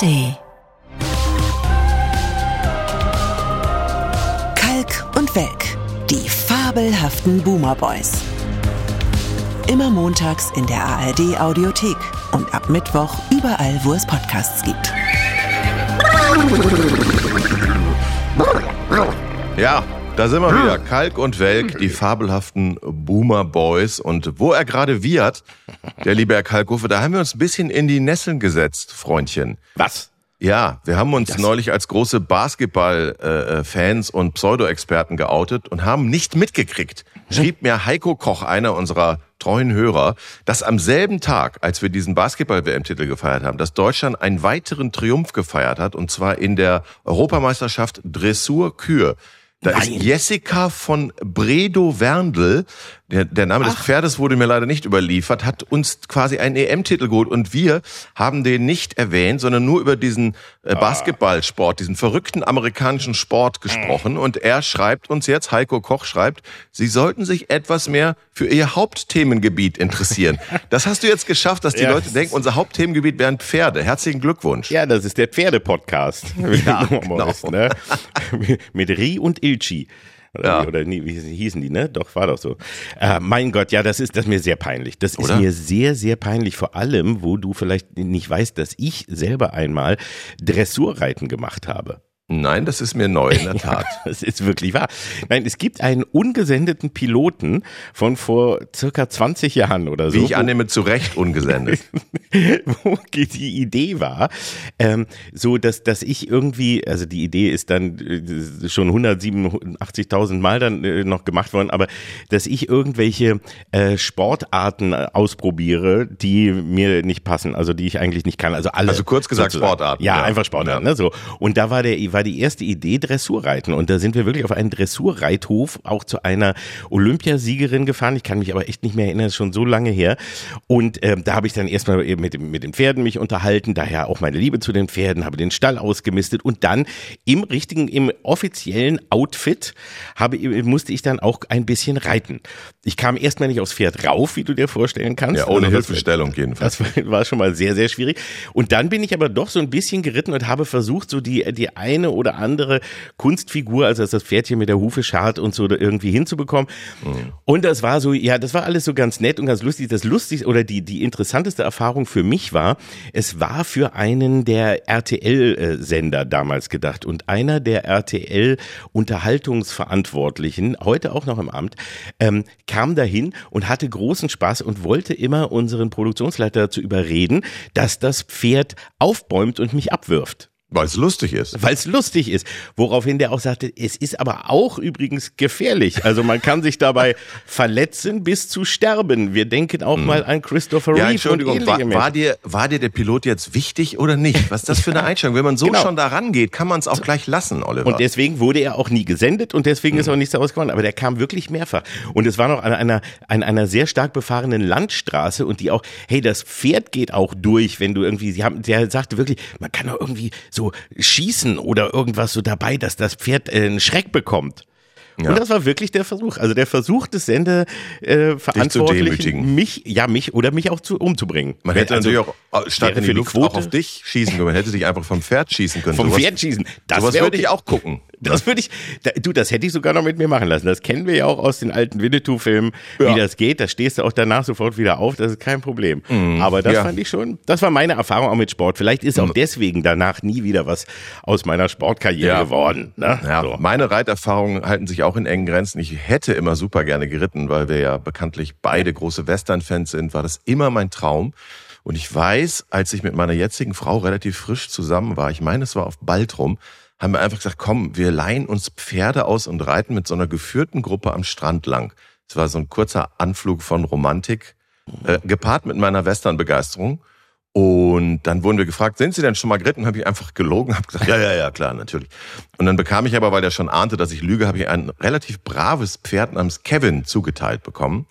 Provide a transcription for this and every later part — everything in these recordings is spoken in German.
ARD. Kalk und Welk, die fabelhaften Boomer Boys. Immer montags in der ARD Audiothek und ab Mittwoch überall, wo es Podcasts gibt. Ja, da sind wir wieder. Kalk und Welk, die fabelhaften Boomer Boys. Und wo er gerade wiehert, der liebe Herr Kalkofe, da haben wir uns ein bisschen in die Nesseln gesetzt, Freundchen. Was? Ja, wir haben uns neulich als große Basketball-Fans und Pseudo-Experten geoutet und haben nicht mitgekriegt, schrieb mir Heiko Koch, einer unserer treuen Hörer, dass am selben Tag, als wir diesen Basketball-WM-Titel gefeiert haben, dass Deutschland einen weiteren Triumph gefeiert hat, und zwar in der Europameisterschaft Dressur Kür. Da ist Jessica von Bredow-Werndl, der, der Name des Pferdes wurde mir leider nicht überliefert, hat uns quasi einen EM-Titel geholt und wir haben den nicht erwähnt, sondern nur über diesen äh, Basketballsport, diesen verrückten amerikanischen Sport gesprochen. Und er schreibt uns jetzt, Heiko Koch schreibt, Sie sollten sich etwas mehr für Ihr Hauptthemengebiet interessieren. Das hast du jetzt geschafft, dass die Ja. Leute denken, unser Hauptthemengebiet wären Pferde. Herzlichen Glückwunsch. Ja, das ist der Pferde-Podcast. Ja, genau. ne? Mit Ri und Ilchi. Oder, Ja. wie- oder nee, wie hießen die, ne? Doch, war doch so. Äh, mein Gott, ja, das ist, das ist mir sehr peinlich. Das Oder? ist mir sehr, sehr peinlich. Vor allem, wo du vielleicht nicht weißt, dass ich selber einmal Dressurreiten gemacht habe. Nein, das ist mir neu, in der Tat. Das ist wirklich wahr. Nein, es gibt einen ungesendeten Piloten von vor circa 20 Jahren oder so. Wie ich annehme, zu Recht ungesendet. wo die Idee war, ähm, so dass dass ich irgendwie, also die Idee ist dann äh, schon 187.000 Mal dann äh, noch gemacht worden, aber dass ich irgendwelche äh, Sportarten äh, ausprobiere, die mir nicht passen, also die ich eigentlich nicht kann, also alle. Also kurz gesagt sozusagen. Sportarten, Ja, ja. einfach Sportarten. Ja. Ne, so und da war der war die erste Idee Dressurreiten und da sind wir wirklich auf einen Dressurreithof auch zu einer Olympiasiegerin gefahren. Ich kann mich aber echt nicht mehr erinnern, das ist schon so lange her. Und ähm, da habe ich dann erstmal eben mit, mit den Pferden mich unterhalten, daher auch meine Liebe zu den Pferden, habe den Stall ausgemistet und dann im richtigen, im offiziellen Outfit habe, musste ich dann auch ein bisschen reiten. Ich kam erstmal nicht aufs Pferd rauf, wie du dir vorstellen kannst. Ja, ohne Also Hilfestellung jedenfalls. das war schon mal sehr, sehr schwierig. Und dann bin ich aber doch so ein bisschen geritten und habe versucht, so die, die eine oder andere Kunstfigur, also das Pferdchen mit der Hufe schart und so irgendwie hinzubekommen. Und das war so, ja, das war alles so ganz nett und ganz lustig. Das lustig oder die, die interessanteste Erfahrung für mich war, es war für einen der RTL-Sender damals gedacht. Und einer der RTL-Unterhaltungsverantwortlichen, heute auch noch im Amt, ähm, kam dahin und hatte großen Spaß und wollte immer unseren Produktionsleiter dazu überreden, dass das Pferd aufbäumt und mich abwirft Weil es lustig ist. weil es lustig ist. Woraufhin der auch sagte, es ist aber auch übrigens gefährlich. Also man kann sich dabei verletzen bis zu sterben. Wir denken auch mal an Christopher Hm. Ja, Reeve und Entschuldigung, ähnliche war, war, dir, war dir der Pilot jetzt wichtig oder nicht? Was ist das für eine Einstellung? Wenn man so Genau. schon da rangeht, kann man es auch gleich lassen, Oliver. Und deswegen wurde er auch nie gesendet und deswegen Hm. ist auch nichts daraus geworden. Aber der kam wirklich mehrfach. Und es war noch an einer, an einer sehr stark befahrenen Landstraße und die auch, hey, das Pferd geht auch durch, wenn du irgendwie, sie haben, der sagte wirklich, man kann doch irgendwie so schießen oder irgendwas so dabei, dass das Pferd äh, einen Schreck bekommt. Ja. Und das war wirklich der Versuch. Also der Versuch des Sender äh, mich, ja mich oder mich auch zu umzubringen. man hätte Also, natürlich auch äh, statt in die Luft Quote- auch auf dich schießen können. Man hätte dich einfach vom Pferd schießen können. vom Sowas- Pferd schießen. Das Sowas würde ich auch gucken. Das würde ich, da, du, das hätte ich sogar noch mit mir machen lassen. Das kennen wir ja auch aus den alten Winnetou-Filmen, Ja. wie das geht. Da stehst du auch danach sofort wieder auf, das ist kein Problem. Aber das Mhm. ja. fand ich schon, das war meine Erfahrung auch mit Sport. Vielleicht ist auch deswegen danach nie wieder was aus meiner Sportkarriere geworden. Ne? Ja, So. meine Reiterfahrungen halten sich auch in engen Grenzen. Ich hätte immer super gerne geritten, weil wir ja bekanntlich beide große Western-Fans sind, war das immer mein Traum. Und ich weiß, als ich mit meiner jetzigen Frau relativ frisch zusammen war, ich meine, es war auf Baltrum, haben wir einfach gesagt, komm, wir leihen uns Pferde aus und reiten mit so einer geführten Gruppe am Strand lang. Es war so ein kurzer Anflug von Romantik, äh, gepaart mit meiner Western-Begeisterung. Und dann wurden wir gefragt, sind Sie denn schon mal geritten? Habe ich einfach gelogen, habe gesagt, ja, ja, ja, klar, natürlich. Und dann bekam ich aber, weil der schon ahnte, dass ich lüge, habe ich ein relativ braves Pferd namens Kevin zugeteilt bekommen.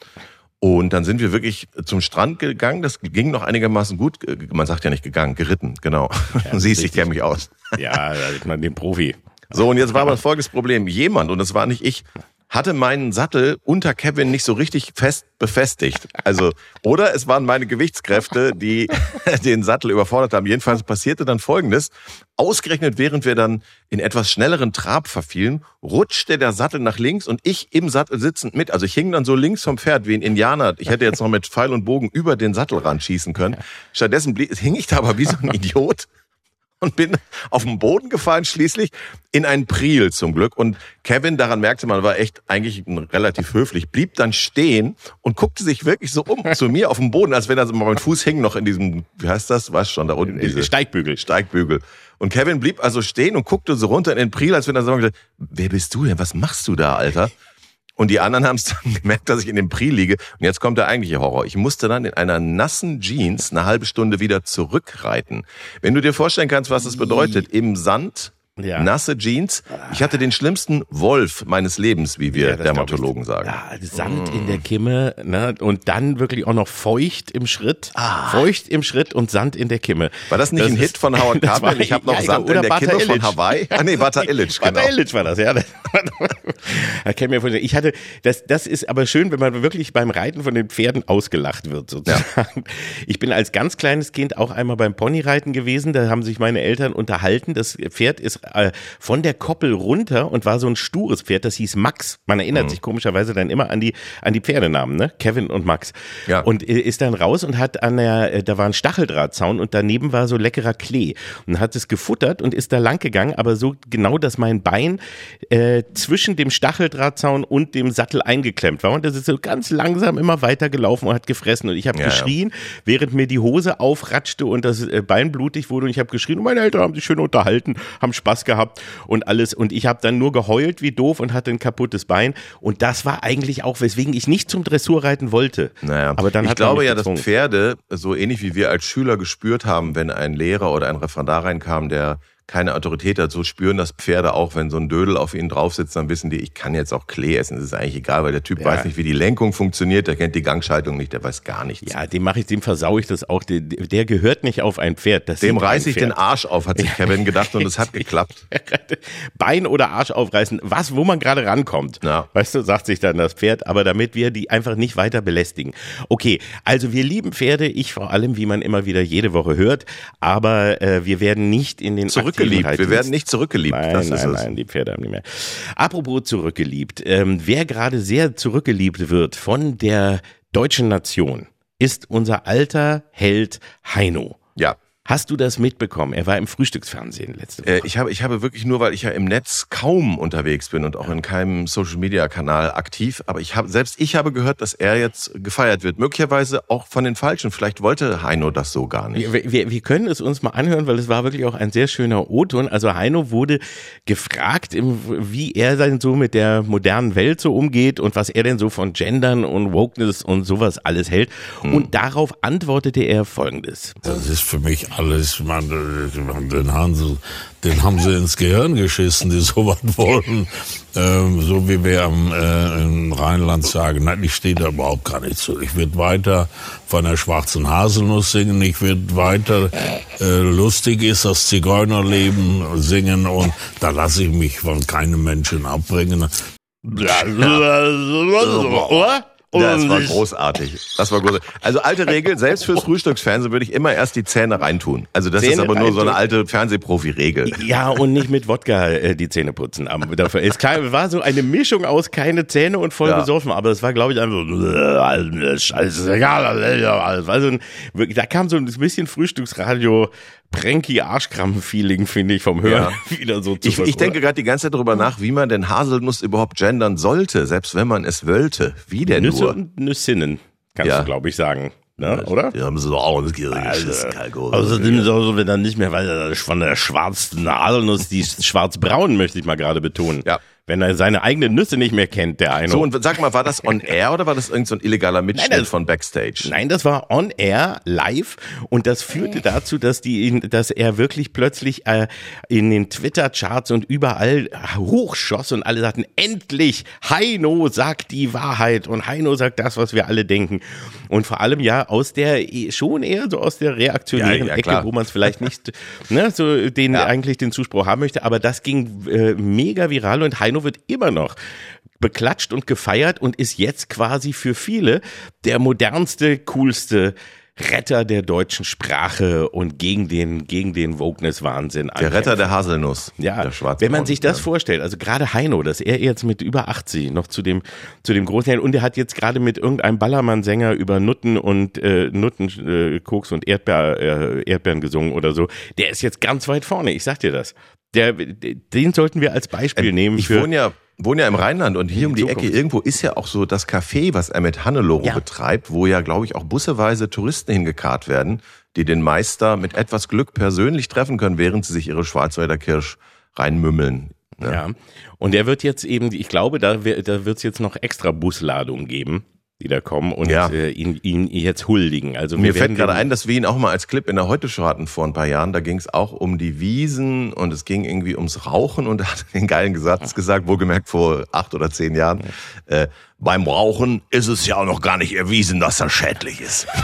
Und dann sind wir wirklich zum Strand gegangen. Das ging noch einigermaßen gut. Man sagt ja nicht gegangen, geritten, genau. Siehst, ich kenne mich aus. Ja, ist man den Profi. So, und jetzt war aber folgendes Problem. Jemand, und das war nicht ich, hatte meinen Sattel unter Kevin nicht so richtig fest befestigt. Also, oder es waren meine Gewichtskräfte, die den Sattel überfordert haben. Jedenfalls passierte dann Folgendes. Ausgerechnet während wir dann in etwas schnelleren Trab verfielen, rutschte der Sattel nach links und ich im Sattel sitzend mit. Also ich hing dann so links vom Pferd wie ein Indianer. Ich hätte jetzt noch mit Pfeil und Bogen über den Sattelrand schießen können. Stattdessen hing ich da aber wie so ein Idiot und bin auf den Boden gefallen, schließlich in einen Priel zum Glück. Und Kevin, daran merkte man, war echt eigentlich relativ höflich, blieb dann stehen und guckte sich wirklich so um zu mir auf dem Boden, als wenn er so mein Fuß hing noch in diesem, wie heißt das, was schon da unten? Diese Steigbügel. Steigbügel. Und Kevin blieb also stehen und guckte so runter in den Priel, als wenn er so, wer bist du denn? Was machst du da, Alter? Und die anderen haben es dann gemerkt, dass ich in dem Pri liege. Und jetzt kommt der eigentliche Horror. Ich musste dann in einer nassen Jeans eine halbe Stunde wieder zurückreiten. Wenn du dir vorstellen kannst, was das bedeutet, im Sand ja. nasse Jeans. Ich hatte den schlimmsten Wolf meines Lebens, wie wir ja, Dermatologen sagen. Ja, Sand mm. in der Kimme ne? und dann wirklich auch noch feucht im Schritt. Ah. Feucht im Schritt und Sand in der Kimme. War das nicht das ein Hit von Howard Carpenter? Ich habe noch Sand in der Bata Kimme Illich. von Hawaii. Ah nee, Bata Illich, genau. Bata Illich war das, ja. Ich hatte, das, das ist aber schön, wenn man wirklich beim Reiten von den Pferden ausgelacht wird, sozusagen. Ja. Ich bin als ganz kleines Kind auch einmal beim Ponyreiten gewesen. Da haben sich meine Eltern unterhalten. Das Pferd ist äh, von der Koppel runter und war so ein stures Pferd, das hieß Max. Man erinnert mhm. sich komischerweise dann immer an die, an die Pferdenamen, ne? Kevin und Max. Ja. Und äh, ist dann raus und hat an der, äh, da war ein Stacheldrahtzaun und daneben war so leckerer Klee und hat es gefuttert und ist da lang gegangen, aber so genau, dass mein Bein äh, zwischen dem Stacheldrahtzaun und dem Sattel eingeklemmt war und das ist so ganz langsam immer weiter gelaufen und hat gefressen und ich habe ja, geschrien, ja. während mir die Hose aufratschte und das äh, Bein blutig wurde und ich habe geschrien und meine Eltern haben sich schön unterhalten, haben Spaß gehabt und alles. Und ich habe dann nur geheult wie doof und hatte ein kaputtes Bein. Und das war eigentlich auch, weswegen ich nicht zum Dressurreiten wollte. Naja, aber dann ich glaube ja, dass Pferde so ähnlich wie wir als Schüler gespürt haben, wenn ein Lehrer oder ein Referendar reinkam, der keine Autorität hat. So spüren das Pferde auch, wenn so ein Dödel auf ihnen drauf sitzt, dann wissen die, ich kann jetzt auch Klee essen. Das ist eigentlich egal, weil der Typ ja. weiß nicht, wie die Lenkung funktioniert, der kennt die Gangschaltung nicht, der weiß gar nichts. Ja, dem mache ich, dem versau ich das auch. Der, der gehört nicht auf ein Pferd. Das dem reiße ich den Arsch auf, hat sich Kevin gedacht und es hat geklappt. Bein oder Arsch aufreißen, was, wo man gerade rankommt. Ja. Weißt du, sagt sich dann das Pferd, aber damit wir die einfach nicht weiter belästigen. Okay, also wir lieben Pferde, ich vor allem, wie man immer wieder jede Woche hört, aber äh, wir werden nicht in den zurückgeliebt. Wir werden nicht zurückgeliebt. Nein, das nein, nein, die Pferde haben nicht mehr. Apropos zurückgeliebt. Ähm, wer gerade sehr zurückgeliebt wird von der deutschen Nation, ist unser alter Held Heino. Ja. Hast du das mitbekommen? Er war im Frühstücksfernsehen letzte Woche. Äh, ich habe, ich habe wirklich nur, weil ich ja im Netz kaum unterwegs bin und auch in keinem Social Media Kanal aktiv, aber ich habe, selbst ich habe gehört, dass er jetzt gefeiert wird. Möglicherweise auch von den Falschen. Vielleicht wollte Heino das so gar nicht. Wir, wir, wir können es uns mal anhören, weil es war wirklich auch ein sehr schöner O-Ton. Also Heino wurde gefragt, wie er denn so mit der modernen Welt so umgeht und was er denn so von Gendern und Wokeness und sowas alles hält. Hm. Und darauf antwortete er folgendes. Das ist für mich alles, man, den, haben sie, den haben sie ins Gehirn geschissen, die sowas wollen. Ähm, so wie wir am, äh, im Rheinland sagen, nein, ich stehe da überhaupt gar nicht zu. Ich werde weiter von der schwarzen Haselnuss singen, ich werde weiter äh, lustig ist das Zigeunerleben singen und da lasse ich mich von keinem Menschen abbringen. Ja. Ja, das war großartig. Das war großartig. Also alte Regel, selbst fürs Frühstücksfernsehen würde ich immer erst die Zähne reintun. Also das Zähne ist aber nur so eine alte Fernsehprofi-Regel. Ja, und nicht mit Wodka äh, die Zähne putzen. Aber dafür ist klar, war so eine Mischung aus keine Zähne und voll ja. besoffen. Aber das war, glaube ich, einfach so, scheißegal. Also, da kam so ein bisschen Frühstücksradio Pranky Arschkrampen-Feeling, finde ich, vom Hören ja. wieder so zu Ich, ich denke gerade die ganze Zeit darüber nach, wie man denn Haselnuss überhaupt gendern sollte, selbst wenn man es wollte. Wie denn Nüsse nur? und Nüssinnen, kannst ja. du, glaube ich, sagen. Ne, oder? Die haben so auch das also, Außerdem ist auch so, wenn dann nicht mehr, weil von der schwarzen Haselnuss, die schwarz-braun, möchte ich mal gerade betonen. Ja wenn er seine eigenen Nüsse nicht mehr kennt, der eine. So, und sag mal, war das on air oder war das irgendein so illegaler Mitschnitt nein, das, von Backstage? Nein, das war on air, live und das führte dazu, dass die, dass er wirklich plötzlich äh, in den Twitter-Charts und überall hochschoss und alle sagten, endlich, Heino sagt die Wahrheit und Heino sagt das, was wir alle denken. Und vor allem ja aus der, schon eher so aus der reaktionären ja, ja, Ecke, wo man es vielleicht nicht, ne, so den, ja. eigentlich den Zuspruch haben möchte, aber das ging äh, mega viral und Heino Heino wird immer noch beklatscht und gefeiert und ist jetzt quasi für viele der modernste, coolste Retter der deutschen Sprache und gegen den, gegen den Wokeness-Wahnsinn. Der Retter der Haselnuss. Ja, der Schwarze wenn man sich das ja. vorstellt, also gerade Heino, dass er jetzt mit über 80 noch zu dem, zu dem großen, und er hat jetzt gerade mit irgendeinem Ballermann-Sänger über Nutten und, äh, Nutten, äh, Koks und Erdbeer, äh, Erdbeeren gesungen oder so, der ist jetzt ganz weit vorne, ich sag dir das. Der, den sollten wir als Beispiel nehmen Ähm, Ich für, wohne ja, wohne ja im Rheinland und hier um die Zukunft. Ecke irgendwo ist ja auch so das Café, was er mit Hannelore Ja. betreibt, wo ja, glaube ich, auch busseweise Touristen hingekarrt werden, die den Meister mit etwas Glück persönlich treffen können, während sie sich ihre Schwarzwälder Kirsch reinmümmeln. Ja. Ja. Und der wird jetzt eben, ich glaube, da, da wird es jetzt noch extra Busladungen geben, die da kommen und Ja. äh, ihn, ihn jetzt huldigen. Also Mir fällt gerade ein, dass wir ihn auch mal als Clip in der Heute-Show hatten vor ein paar Jahren. Da ging es auch um die Wiesen und es ging irgendwie ums Rauchen und er hat den geilen Satz gesagt, wohlgemerkt vor acht oder zehn Jahren. Äh, beim Rauchen ist es ja auch noch gar nicht erwiesen, dass das schädlich ist.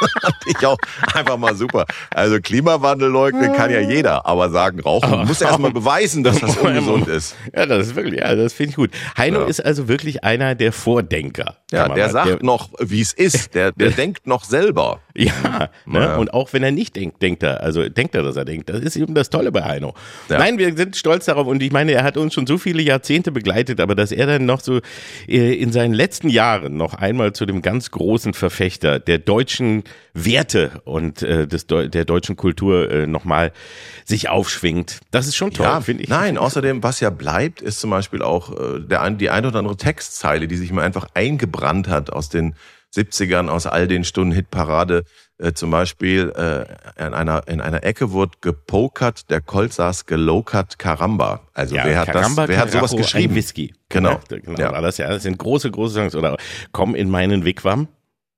Ich auch einfach mal super. Also Klimawandel leugnen kann ja jeder, aber sagen, Rauchen muss erst mal beweisen, dass das ungesund ist. Ja, das ist wirklich, ja, das finde ich gut. Heino Ja. ist also wirklich einer der Vordenker. Ja, der mal- sagt noch, wie es ist. Der, der denkt noch selber. Ja, ne? Ja. und auch wenn er nicht denkt, denkt er, also denkt er, dass er denkt. Das ist eben das Tolle bei Heino. Ja. Nein, wir sind stolz darauf und ich meine, er hat uns schon so viele Jahrzehnte begleitet, aber dass er dann noch so äh, in seinen letzten Jahren noch einmal zu dem ganz großen Verfechter der deutschen Werte und äh, des, Deu- der deutschen Kultur äh, nochmal sich aufschwingt, das ist schon toll, Ja, finde ich. Nein, außerdem, was ja bleibt, ist zum Beispiel auch äh, der, ein- die ein oder andere Textzeile, die sich mal einfach eingebrannt hat aus den 70ern, aus all den Stunden Hitparade. Äh, zum Beispiel äh, in, einer, in einer Ecke wurde gepokert, der Colt saß gelokert, Karamba. Also Ja, wer hat Caramba, das, wer hat sowas Carajo, geschrieben? Whisky. Genau. Genau Ja. das ja. Das sind große, große Songs. Oder Komm in meinen Wigwam.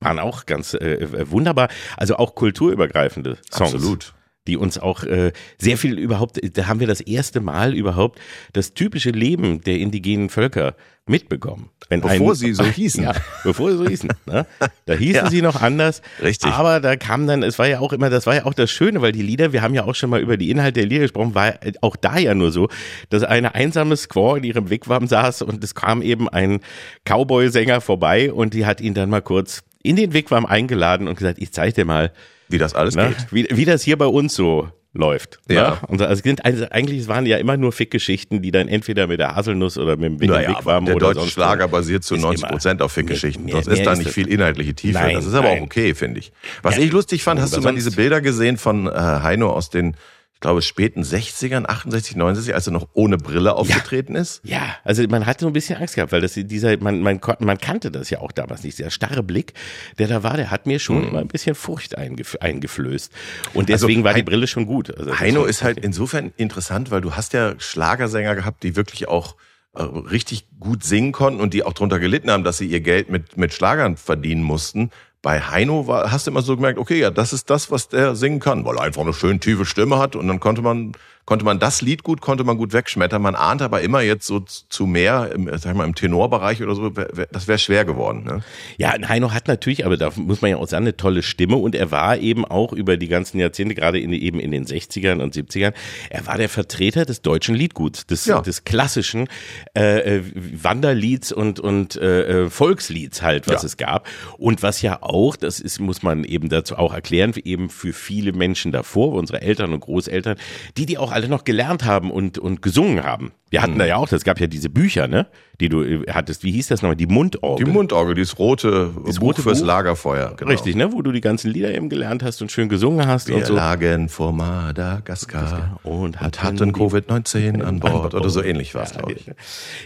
Waren auch ganz äh, wunderbar. Also auch kulturübergreifende Songs. Absolut. Die uns auch äh, sehr viel überhaupt, da haben wir das erste Mal überhaupt das typische Leben der indigenen Völker mitbekommen. Wenn Bevor sie so hießen. Ja, bevor sie so hießen. Ne? Da hießen Ja. sie noch anders. Richtig. Aber da kam dann, es war ja auch immer, das war ja auch das Schöne, weil die Lieder, wir haben ja auch schon mal über die Inhalte der Lieder gesprochen, war auch da ja nur so, dass eine einsame Squaw in ihrem Wigwam saß und es kam eben ein Cowboy-Sänger vorbei und die hat ihn dann mal kurz in den Wigwam eingeladen und gesagt, ich zeig dir mal, Wie das alles ne, geht. wie, wie das hier bei uns so läuft. Ja. Ne? Und also sind, also eigentlich waren ja immer nur Fickgeschichten, die dann entweder mit der Haselnuss oder mit, mit Naja, dem Wigwam der deutsche Schlager basiert zu Ist 90 immer- Prozent auf Fickgeschichten. Sonst ist da nicht viel inhaltliche Tiefe. Nein, das ist aber auch nein. okay, finde ich. Was Ja. ich lustig fand, hast du mal diese Bilder gesehen von äh, Heino aus den, glaube, späten 60ern, 68, 69, als er noch ohne Brille aufgetreten ist? Ja, also man hatte so ein bisschen Angst gehabt, weil das dieser man man man kannte das ja auch damals nicht. Der starre Blick, der da war, der hat mir schon immer ein bisschen Furcht eingef eingeflößt. Und deswegen war die Brille schon gut. Also Also Heino ist halt insofern interessant, weil du hast ja Schlagersänger gehabt, die wirklich auch äh, richtig gut singen konnten und die auch drunter gelitten haben, dass sie ihr Geld mit, mit Schlagern verdienen mussten. Bei Heino war, hast du immer so gemerkt, okay, ja, das ist das, was der singen kann, weil er einfach eine schön tiefe Stimme hat und dann konnte man, konnte man das Lied gut, konnte man gut wegschmettern. Man ahnt aber immer jetzt so zu mehr, im, sag ich mal, im Tenorbereich oder so, das wäre schwer geworden. Ne? Ja, Heino hat natürlich, aber da muss man ja auch sagen, eine tolle Stimme und er war eben auch über die ganzen Jahrzehnte, gerade in, eben in den 60ern und 70ern, er war der Vertreter des deutschen Liedguts, des, Ja. des klassischen äh, äh, Wanderlieds und, und äh, äh, Volkslieds halt, was Ja. es gab. Und was ja auch, das ist, muss man eben dazu auch erklären, eben für viele Menschen davor, unsere Eltern und Großeltern, die die auch alle noch gelernt haben und, und gesungen haben. Wir Mhm. hatten da ja auch, das gab ja diese Bücher, ne, die du äh, hattest, wie hieß das nochmal, die Mundorgel. Die Mundorgel, dieses rote Dieses Buch rote fürs Buch? Lagerfeuer. Genau. Richtig, ne? Wo du die ganzen Lieder eben gelernt hast und schön gesungen hast Wir und so. lagen vor Madagaskar Und hatten hatten die- Covid-19 an Bord oder so ähnlich war es, Ja, glaube ich.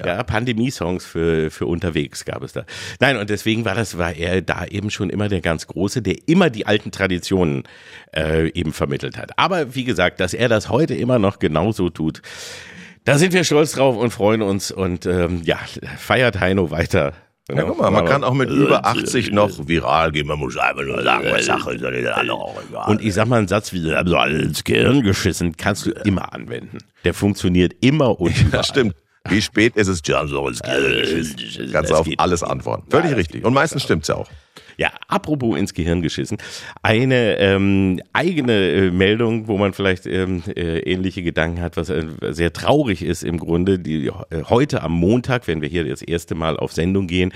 Ja, Pandemie-Songs für, für unterwegs gab es da. Nein, und deswegen war das, war er da eben schon immer der ganz Große, der immer die alten Traditionen äh, eben vermittelt hat. Aber wie gesagt, dass er das heute immer noch genauso tut, da sind wir stolz drauf und freuen uns und ähm, ja, feiert Heino weiter. Ja, guck mal, man kann auch mit Äh, über 80 noch viral gehen. Man muss einfach nur sagen, was Sache ist. Und ich sag mal einen Satz wie, haben so alle ins Gehirn geschissen, kannst du immer anwenden. Der funktioniert immer und überall. das stimmt. Wie spät ist es? Ja, so ins Gehirn geschissen. Kannst du auf alles antworten. Völlig Ja, richtig. Und meistens stimmt's ja auch. Ja, apropos ins Gehirn geschissen. Eine ähm, eigene äh, Meldung, wo man vielleicht ähm, äh, ähnliche Gedanken hat, was äh, sehr traurig ist im Grunde. Die, äh, heute am Montag, wenn wir hier das erste Mal auf Sendung gehen.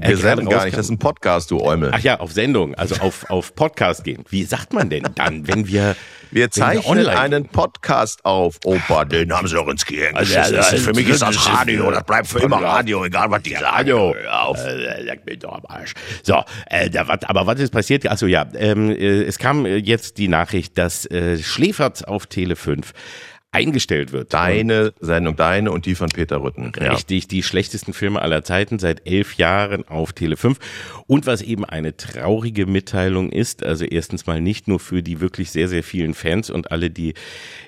Äh, wir senden gar nicht, das ist ein Podcast, du Eumel. Ach ja, auf Sendung, also auf, auf Podcast gehen. Wie sagt man denn dann, wenn wir wir zeichnen einen Podcast auf. Opa, den haben sie doch ins Gehirn also, also, also, Für mich ist das Radio, das bleibt für immer Radio, egal was die sagen. Radio, auf. Äh, leg mich doch am Arsch. So, äh, da, wat, aber was ist passiert? Also ja, ähm, äh, es kam jetzt die Nachricht, dass äh, Schläferz auf Tele 5 eingestellt wird. Deine Sendung, deine und die von Peter Rütten. Richtig, ja. die schlechtesten Filme aller Zeiten seit elf Jahren auf Tele 5. Und was eben eine traurige Mitteilung ist, also erstens mal nicht nur für die wirklich sehr, sehr vielen Fans und alle, die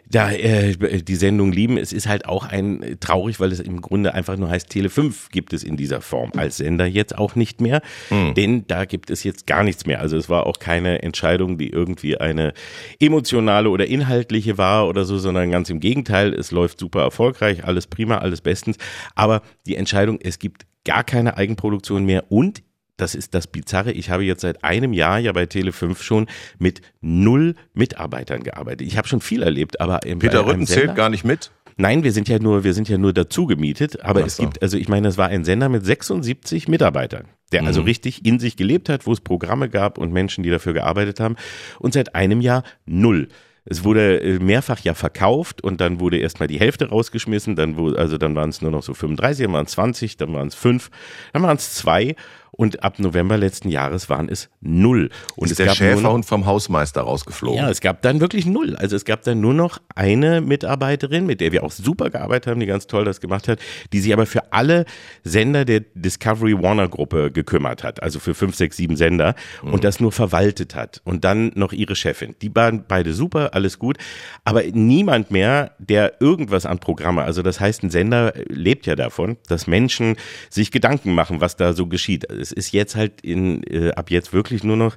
da äh, die Sendung lieben. Es ist halt auch ein äh, traurig, weil es im Grunde einfach nur heißt, Tele 5 gibt es in dieser Form als Sender jetzt auch nicht mehr, mhm. denn da gibt es jetzt gar nichts mehr. Also es war auch keine Entscheidung, die irgendwie eine emotionale oder inhaltliche war oder so, sondern ganz im Gegenteil, es läuft super erfolgreich, alles prima, alles bestens, aber die Entscheidung, es gibt gar keine Eigenproduktion mehr und das ist das Bizarre. Ich habe jetzt seit einem Jahr ja bei Tele5 schon mit null Mitarbeitern gearbeitet. Ich habe schon viel erlebt, aber im Peter Rütten zählt gar nicht mit. Nein, wir sind ja nur, wir sind ja nur dazu gemietet, aber so. es gibt, also ich meine, es war ein Sender mit 76 Mitarbeitern, der also mhm. also richtig in sich gelebt hat, wo es Programme gab und Menschen, die dafür gearbeitet haben und seit einem Jahr null. Es wurde äh, mehrfach ja verkauft und dann wurde erstmal die Hälfte rausgeschmissen, dann wurde, also dann waren es nur noch so 35, dann waren es 20, dann waren es 5, dann waren es 2 und ab November letzten Jahres waren es null. Und ist der Schäferhund vom Hausmeister rausgeflogen? Ja, es gab dann wirklich null. Also es gab dann nur noch eine Mitarbeiterin, mit der wir auch super gearbeitet haben, die ganz toll das gemacht hat, die sich aber für alle Sender der Discovery Warner Gruppe gekümmert hat, also für fünf, sechs, sieben Sender mhm. und das nur verwaltet hat. Und dann noch ihre Chefin. Die waren beide super, alles gut, aber niemand mehr, der irgendwas an Programme, also das heißt, ein Sender lebt ja davon, dass Menschen sich Gedanken machen, was da so geschieht es ist jetzt halt in, äh, ab jetzt wirklich nur noch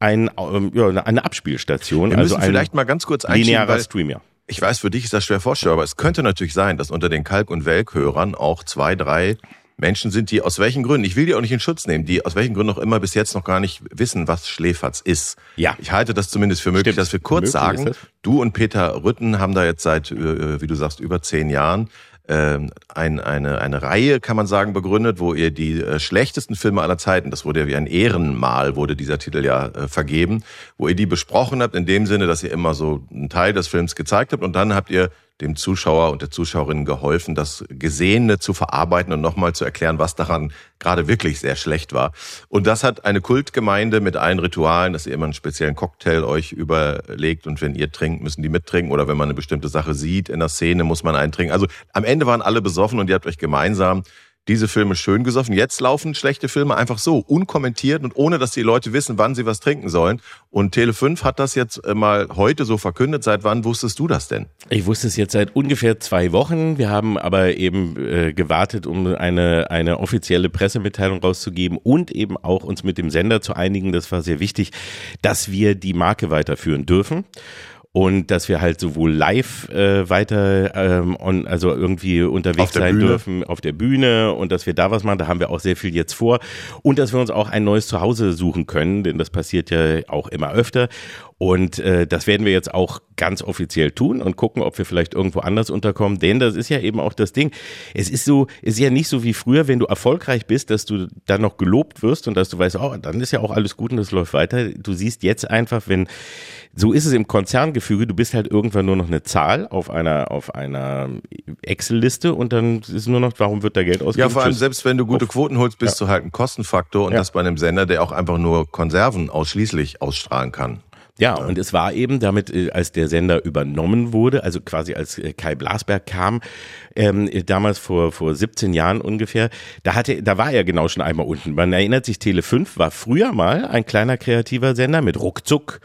ein, ähm, ja, eine Abspielstation. Wir also müssen vielleicht mal ganz kurz linearer Stream, ja. Ich weiß, für dich ist das schwer vorstellbar, aber es könnte natürlich sein, dass unter den Kalk- und Welk-Hörern auch zwei, drei Menschen sind, die aus welchen Gründen, ich will die auch nicht in Schutz nehmen, die aus welchen Gründen auch immer bis jetzt noch gar nicht wissen, was Schläferz ist. Ja. Ich halte das zumindest für möglich, Stimmt. dass wir kurz möglich sagen, du und Peter Rütten haben da jetzt seit, äh, wie du sagst, über zehn Jahren ein, eine, eine Reihe, kann man sagen, begründet, wo ihr die äh, schlechtesten Filme aller Zeiten, das wurde ja wie ein Ehrenmal, wurde dieser Titel ja äh, vergeben, wo ihr die besprochen habt, in dem Sinne, dass ihr immer so einen Teil des Films gezeigt habt und dann habt ihr dem Zuschauer und der Zuschauerin geholfen, das Gesehene zu verarbeiten und nochmal zu erklären, was daran gerade wirklich sehr schlecht war. Und das hat eine Kultgemeinde mit allen Ritualen, dass ihr immer einen speziellen Cocktail euch überlegt und wenn ihr trinkt, müssen die mittrinken oder wenn man eine bestimmte Sache sieht in der Szene, muss man eintrinken. Also am Ende waren alle besoffen und ihr habt euch gemeinsam diese Filme schön gesoffen. Jetzt laufen schlechte Filme einfach so, unkommentiert und ohne, dass die Leute wissen, wann sie was trinken sollen. Und Tele5 hat das jetzt äh, mal heute so verkündet. Seit wann wusstest du das denn? Ich wusste es jetzt seit ungefähr zwei Wochen. Wir haben aber eben äh, gewartet, um eine, eine offizielle Pressemitteilung rauszugeben und eben auch uns mit dem Sender zu einigen. Das war sehr wichtig, dass wir die Marke weiterführen dürfen und dass wir halt sowohl live äh, weiter ähm, on, also irgendwie unterwegs sein Bühne. dürfen auf der Bühne und dass wir da was machen, da haben wir auch sehr viel jetzt vor und dass wir uns auch ein neues Zuhause suchen können, denn das passiert ja auch immer öfter und äh, das werden wir jetzt auch ganz offiziell tun und gucken, ob wir vielleicht irgendwo anders unterkommen. Denn das ist ja eben auch das Ding. Es ist so, es ist ja nicht so wie früher, wenn du erfolgreich bist, dass du dann noch gelobt wirst und dass du weißt, oh, dann ist ja auch alles gut und das läuft weiter. Du siehst jetzt einfach, wenn, so ist es im Konzerngefüge, du bist halt irgendwann nur noch eine Zahl auf einer, auf einer Excel-Liste und dann ist nur noch, warum wird da Geld ausgegeben? Ja, vor allem selbst wenn du gute Quoten holst, bist ja. du halt ein Kostenfaktor und ja. das bei einem Sender, der auch einfach nur Konserven ausschließlich ausstrahlen kann. Ja, und es war eben damit, äh, als der Sender übernommen wurde, also quasi als äh, Kai Blasberg kam, ähm, damals vor, vor 17 Jahren ungefähr, da hatte, da war er genau schon einmal unten. Man erinnert sich, Tele 5 war früher mal ein kleiner kreativer Sender mit Ruckzuck,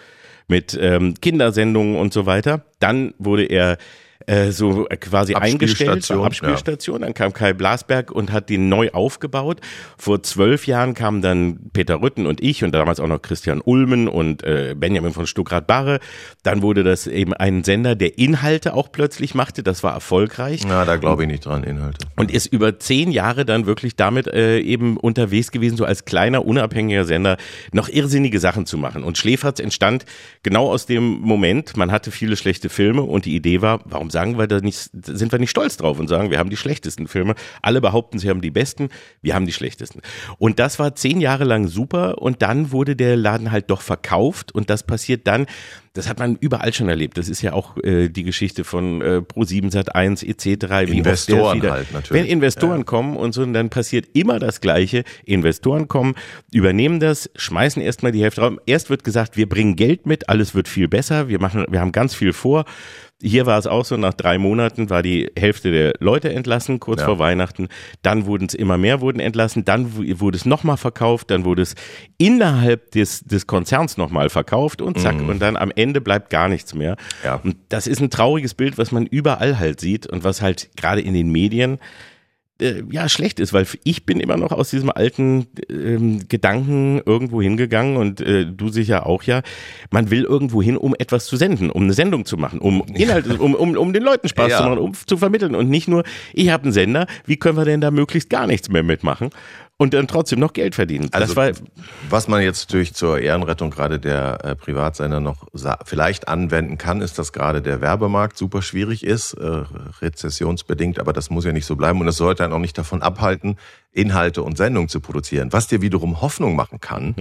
mit ähm, Kindersendungen und so weiter. Dann wurde er äh, so quasi eingestellt, Abspielstation, Abspielstation. Dann kam Kai Blasberg und hat den neu aufgebaut. Vor zwölf Jahren kamen dann Peter Rütten und ich und damals auch noch Christian Ulmen und äh, Benjamin von Stuckrad-Barre. Dann wurde das eben ein Sender, der Inhalte auch plötzlich machte. Das war erfolgreich. Ja, da glaube ich nicht dran, Inhalte. Und ist über zehn Jahre dann wirklich damit äh, eben unterwegs gewesen, so als kleiner, unabhängiger Sender noch irrsinnige Sachen zu machen. Und Schläferz entstand genau aus dem Moment, man hatte viele schlechte Filme und die Idee war, warum sagen wir da nicht, sind wir nicht stolz drauf und sagen, wir haben die schlechtesten Filme. Alle behaupten, sie haben die besten, wir haben die schlechtesten. Und das war zehn Jahre lang super und dann wurde der Laden halt doch verkauft und das passiert dann, das hat man überall schon erlebt. Das ist ja auch äh, die Geschichte von äh, Pro7 Sat1 etc. Wie Investoren wieder, halt natürlich. Wenn Investoren ja. kommen und so, dann passiert immer das Gleiche. Investoren kommen, übernehmen das, schmeißen erstmal die Hälfte raus. Erst wird gesagt, wir bringen Geld mit, alles wird viel besser, wir machen, wir haben ganz viel vor. Hier war es auch so, nach drei Monaten war die Hälfte der Leute entlassen, kurz ja. vor Weihnachten. Dann wurden es immer mehr, wurden entlassen. Dann wurde es nochmal verkauft. Dann wurde es innerhalb des, des Konzerns nochmal verkauft und zack. Mhm. Und dann am Ende bleibt gar nichts mehr. Ja. Und das ist ein trauriges Bild, was man überall halt sieht und was halt gerade in den Medien äh, ja schlecht ist, weil ich bin immer noch aus diesem alten ähm, Gedanken irgendwo hingegangen und äh, du sicher auch ja. Man will irgendwo hin, um etwas zu senden, um eine Sendung zu machen, um Inhalte, um, um, um den Leuten Spaß ja. zu machen, um zu vermitteln und nicht nur, ich habe einen Sender, wie können wir denn da möglichst gar nichts mehr mitmachen? Und dann trotzdem noch Geld verdienen. Also, was man jetzt natürlich zur Ehrenrettung gerade der äh, Privatsender noch vielleicht anwenden kann, ist, dass gerade der Werbemarkt super schwierig ist, äh, rezessionsbedingt, aber das muss ja nicht so bleiben und es sollte dann auch nicht davon abhalten, Inhalte und Sendungen zu produzieren. Was dir wiederum Hoffnung machen kann,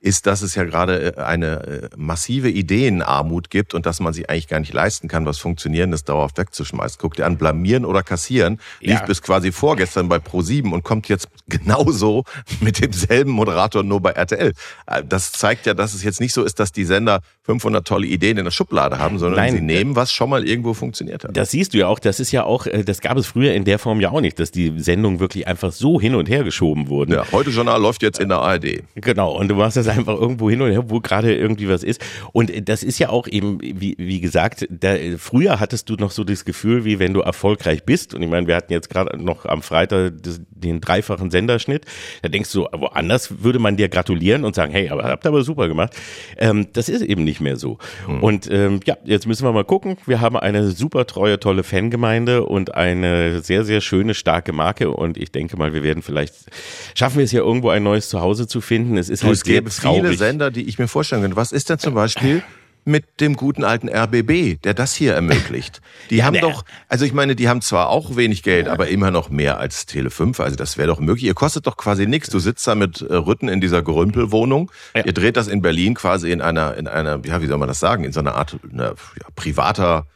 ist, dass es ja gerade äh, eine äh, massive Ideenarmut gibt und dass man sich eigentlich gar nicht leisten kann, was Funktionierendes dauerhaft wegzuschmeißen. Guck dir an, blamieren oder kassieren lief ja. bis quasi vorgestern bei Pro7 und kommt jetzt genauso mit demselben Moderator nur bei RTL. Äh, das zeigt ja, dass es jetzt nicht so ist, dass die Sender 500 tolle Ideen in der Schublade haben, sondern Nein, sie nehmen, was schon mal irgendwo funktioniert hat. Das siehst du ja auch. Das ist ja auch, das gab es früher in der Form ja auch nicht, dass die Sendung wirklich einfach so hin und her geschoben wurden. Ja, heute Journal läuft jetzt in der ARD. Genau, und du machst das einfach irgendwo hin und her, wo gerade irgendwie was ist. Und das ist ja auch eben, wie, wie gesagt, da, früher hattest du noch so das Gefühl, wie wenn du erfolgreich bist. Und ich meine, wir hatten jetzt gerade noch am Freitag den dreifachen Senderschnitt. Da denkst du, woanders würde man dir gratulieren und sagen, hey, aber habt ihr aber super gemacht. Ähm, das ist eben nicht mehr so. Mhm. Und ähm, ja, jetzt müssen wir mal gucken. Wir haben eine super treue, tolle Fangemeinde und eine sehr, sehr schöne, starke Marke. Und ich denke mal, wir werden vielleicht schaffen wir es ja irgendwo ein neues Zuhause zu finden. Es ist du, halt es gäbe viele Sender, die ich mir vorstellen könnte. Was ist denn zum Beispiel mit dem guten alten RBB, der das hier ermöglicht. Die haben doch, also ich meine, die haben zwar auch wenig Geld, aber immer noch mehr als Tele 5. Also das wäre doch möglich. Ihr kostet doch quasi nichts. Du sitzt da mit äh, Rütten in dieser Gerümpelwohnung. Ja. Ihr dreht das in Berlin quasi in einer, in einer, ja, wie soll man das sagen, in so einer Art eine, ja, privater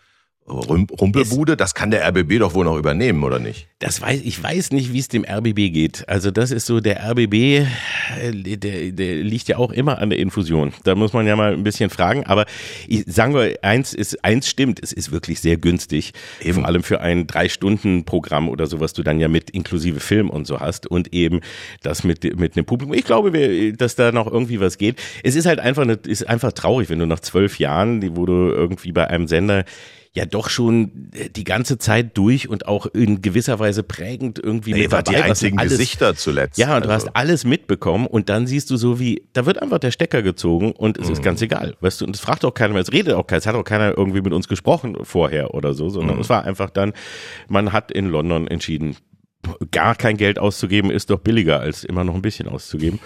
Rumpelbude, das kann der RBB doch wohl noch übernehmen, oder nicht? Das weiß ich weiß nicht, wie es dem RBB geht. Also das ist so der RBB, äh, der, der liegt ja auch immer an der Infusion. Da muss man ja mal ein bisschen fragen. Aber ich sagen wir eins ist eins stimmt, es ist wirklich sehr günstig, eben. vor allem für ein drei Stunden Programm oder so, was du dann ja mit inklusive Film und so hast und eben das mit mit einem Publikum. Ich glaube, dass da noch irgendwie was geht. Es ist halt einfach eine, ist einfach traurig, wenn du nach zwölf Jahren, wo du irgendwie bei einem Sender ja doch schon äh, die ganze Zeit durch und auch in gewisser Weise prägend irgendwie nee, mit dabei. Die einzigen alles, Gesichter zuletzt. Ja, und also. du hast alles mitbekommen und dann siehst du so wie, da wird einfach der Stecker gezogen und es mhm. ist ganz egal, weißt du, und es fragt auch keiner mehr, es redet auch keiner, es hat auch keiner irgendwie mit uns gesprochen vorher oder so, sondern mhm. es war einfach dann, man hat in London entschieden, gar kein Geld auszugeben ist doch billiger, als immer noch ein bisschen auszugeben.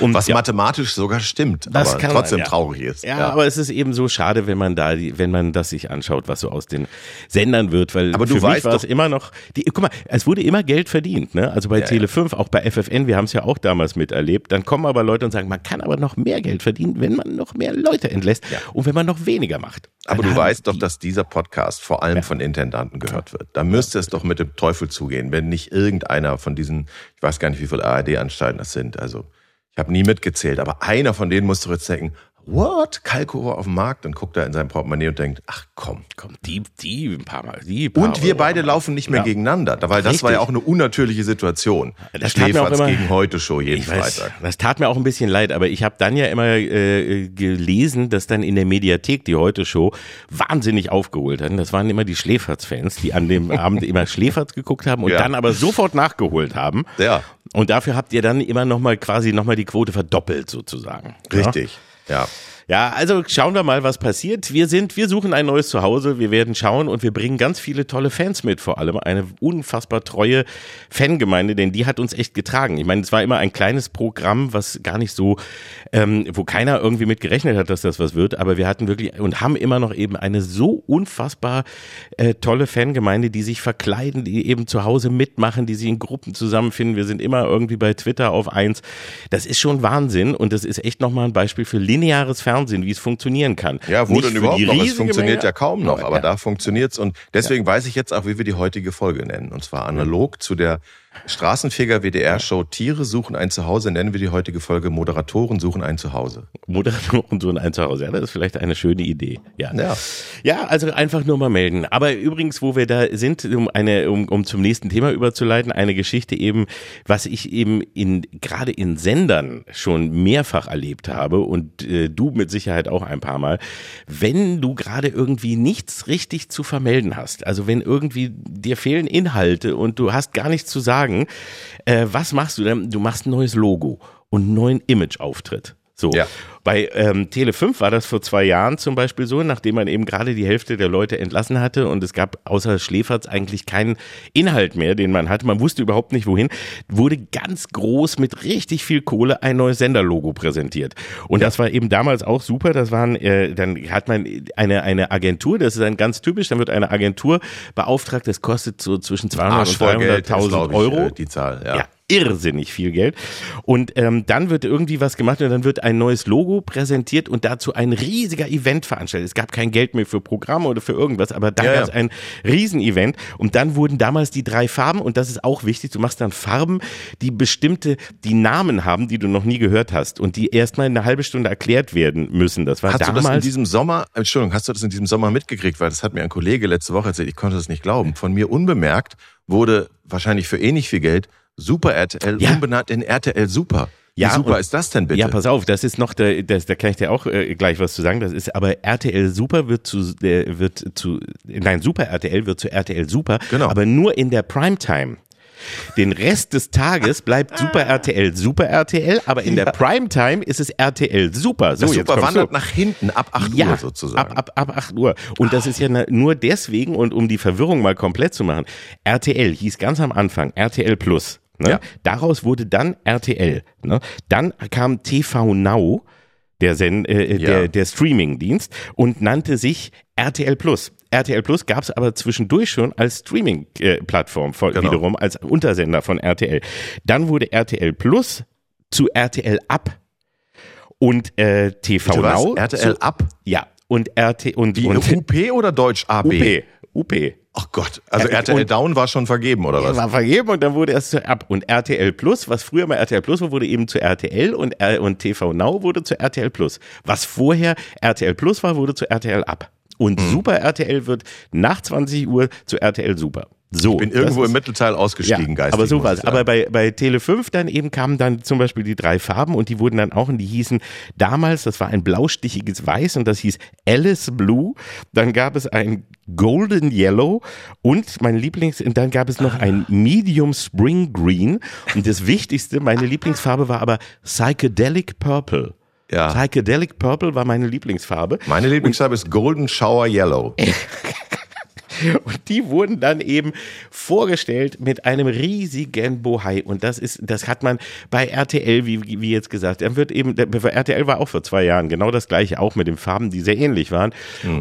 Und Was ja, mathematisch sogar stimmt, aber trotzdem man, ja. traurig ist. Ja, ja, aber es ist eben so schade, wenn man da, die, wenn man das sich anschaut, was so aus den Sendern wird, weil aber du für weißt mich war es immer noch, die, guck mal, es wurde immer Geld verdient, ne? Also bei Tele 5, auch bei FFN, wir haben es ja auch damals miterlebt. Dann kommen aber Leute und sagen, man kann aber noch mehr Geld verdienen, wenn man noch mehr Leute entlässt und wenn man noch weniger macht. Aber du weißt doch, dass dieser Podcast vor allem von Intendanten gehört wird. Da müsste es doch mit dem Teufel zugehen, wenn nicht irgendeiner von diesen, ich weiß gar nicht, wie viele ARD-Anstalten das sind. Also ich habe nie mitgezählt, aber einer von denen muss doch jetzt denken, what? Kalkofer auf dem Markt? Und guckt er in sein Portemonnaie und denkt, ach komm. Komm, die, die ein paar Mal, die paar Und wir Euro. beide laufen nicht mehr Ja. gegeneinander, weil das war ja Richtig. auch eine unnatürliche Situation. Das tat mir auch Schläferz gegen heute Show jeden Ich weiß, Freitag. das tat mir auch ein bisschen leid, aber ich habe dann ja immer äh, gelesen, dass dann in der Mediathek die Heute-Show wahnsinnig aufgeholt hat. Das waren immer die Schläferz-Fans, die an dem Abend immer Schläferz geguckt haben und Ja. dann aber sofort nachgeholt haben. Ja. Und dafür habt ihr dann immer noch mal quasi noch mal die Quote verdoppelt sozusagen. Richtig. Ja. Ja, also schauen wir mal, was passiert. Wir sind, wir suchen ein neues Zuhause. Wir werden schauen und wir bringen ganz viele tolle Fans mit. Vor allem eine unfassbar treue Fangemeinde, denn die hat uns echt getragen. Ich meine, es war immer ein kleines Programm, was gar nicht so, ähm, wo keiner irgendwie mit gerechnet hat, dass das was wird. Aber wir hatten wirklich und haben immer noch eben eine so unfassbar äh, tolle Fangemeinde, die sich verkleiden, die eben zu Hause mitmachen, die sich in Gruppen zusammenfinden. Wir sind immer irgendwie bei Twitter auf eins. Das ist schon Wahnsinn und das ist echt nochmal ein Beispiel für lineares Fernsehen, wie es funktionieren kann. Ja, wo Nicht denn überhaupt noch? Es funktioniert Menge, ja kaum noch, aber ja. da funktioniert's und deswegen weiß ich jetzt auch, wie wir die heutige Folge nennen. Und zwar analog zu der Straßenfeger WDR-Show Tiere suchen ein Zuhause, nennen wir die heutige Folge Moderatoren suchen ein Zuhause. Moderatoren so ein Zuhause. Ja, das ist vielleicht eine schöne Idee. Ja. Ja. Ja, also einfach nur mal melden. Aber übrigens, wo wir da sind, um eine, um, um zum nächsten Thema überzuleiten, eine Geschichte eben, was ich eben in gerade in Sendern schon mehrfach erlebt habe und äh, du mit Sicherheit auch ein paar Mal, wenn du gerade irgendwie nichts richtig zu vermelden hast, also wenn irgendwie dir fehlen Inhalte und du hast gar nichts zu sagen, äh, was machst du denn? Du machst ein neues Logo und einen neuen Imageauftritt. So. Ja. Bei ähm, Tele 5 war das vor zwei Jahren zum Beispiel so, nachdem man eben gerade die Hälfte der Leute entlassen hatte und es gab außer Schläferz eigentlich keinen Inhalt mehr, den man hatte. Man wusste überhaupt nicht wohin. Wurde ganz groß mit richtig viel Kohle ein neues Senderlogo präsentiert. Und das war eben damals auch super. Das waren, äh, dann hat man eine, eine Agentur, das ist dann ganz typisch, dann wird eine Agentur beauftragt, das kostet so zwischen 200 und Arschvoll Geld ist, 300.000 glaub ich, Euro äh, die Zahl, ja. ja, irrsinnig viel Geld. Und ähm, dann wird irgendwie was gemacht und dann wird ein neues Logo präsentiert und dazu ein riesiger Event veranstaltet. Es gab kein Geld mehr für Programme oder für irgendwas, aber dann Ja, gab ja. es ein Riesenevent und dann wurden damals die drei Farben und das ist auch wichtig, du machst dann Farben, die bestimmte, die Namen haben, die du noch nie gehört hast und die erstmal eine halbe Stunde erklärt werden müssen. Das war Hast du damals. das in diesem Sommer, Entschuldigung, hast du das in diesem Sommer mitgekriegt? Weil das hat mir ein Kollege letzte Woche erzählt, ich konnte das nicht glauben. Von mir unbemerkt wurde wahrscheinlich für ähnlich viel Geld Super RTL Ja. umbenannt in RTL Super. Wie Ja, super und- ist das denn bitte? Ja, pass auf, das ist noch, der, das, da kann ich dir auch äh, gleich was zu sagen. Das ist aber RTL Super wird zu, äh, wird zu, nein, Super RTL wird zu RTL Super, Genau. aber nur in der Primetime. Den Rest des Tages bleibt Super RTL Super RTL, aber in der Primetime ist es RTL Super. So, das jetzt Super wandert du. nach hinten ab 8 Uhr sozusagen. Ab, ab, ab 8 Uhr. Und das ist ja nur deswegen, und um die Verwirrung mal komplett zu machen, RTL hieß ganz am Anfang RTL Plus. Ne? Ja. Daraus wurde dann RTL. Ne? Dann kam TV Now, der, Sen äh, Ja. der, der Streaming-Dienst, und nannte sich RTL Plus. RTL Plus gab es aber zwischendurch schon als Streaming-Plattform Genau. wiederum, als Untersender von RTL. Dann wurde RTL Plus zu RTL Up und äh, TV Bitte was? Now. RTL zu, ab? ja, und RT und, Wie und UP oder Deutsch AB? UP. UP. Ach Gott, also RTL und- Down war schon vergeben oder was? War vergeben und dann wurde es zu ab. Und RTL Plus, was früher mal RTL Plus war, wurde eben zu RTL und, R und TV Now wurde zu RTL Plus. Was vorher RTL Plus war, wurde zu RTL ab. Und Mhm. Super RTL wird nach 20 Uhr zu RTL Super. So. Bin das irgendwo ist- im Mittelteil ausgestiegen, geistig. aber so muss war ich es. sagen. Aber bei, bei Tele 5 dann eben kamen dann zum Beispiel die drei Farben und die wurden dann auch, und die hießen damals, das war ein blaustichiges Weiß und das hieß Alice Blue. Dann gab es ein Golden Yellow und mein Lieblings, und dann gab es noch ein Medium Spring Green. Und das Wichtigste, meine Lieblingsfarbe war aber Psychedelic Purple. Ja. Psychedelic Purple war meine Lieblingsfarbe. Meine Lieblingsfarbe ist Golden Shower Yellow. Und die wurden dann eben vorgestellt mit einem riesigen Bohai. Und das ist, das hat man bei RTL, wie, wie jetzt gesagt, dann wird eben, RTL war auch vor zwei Jahren genau das gleiche, auch mit den Farben, die sehr ähnlich waren.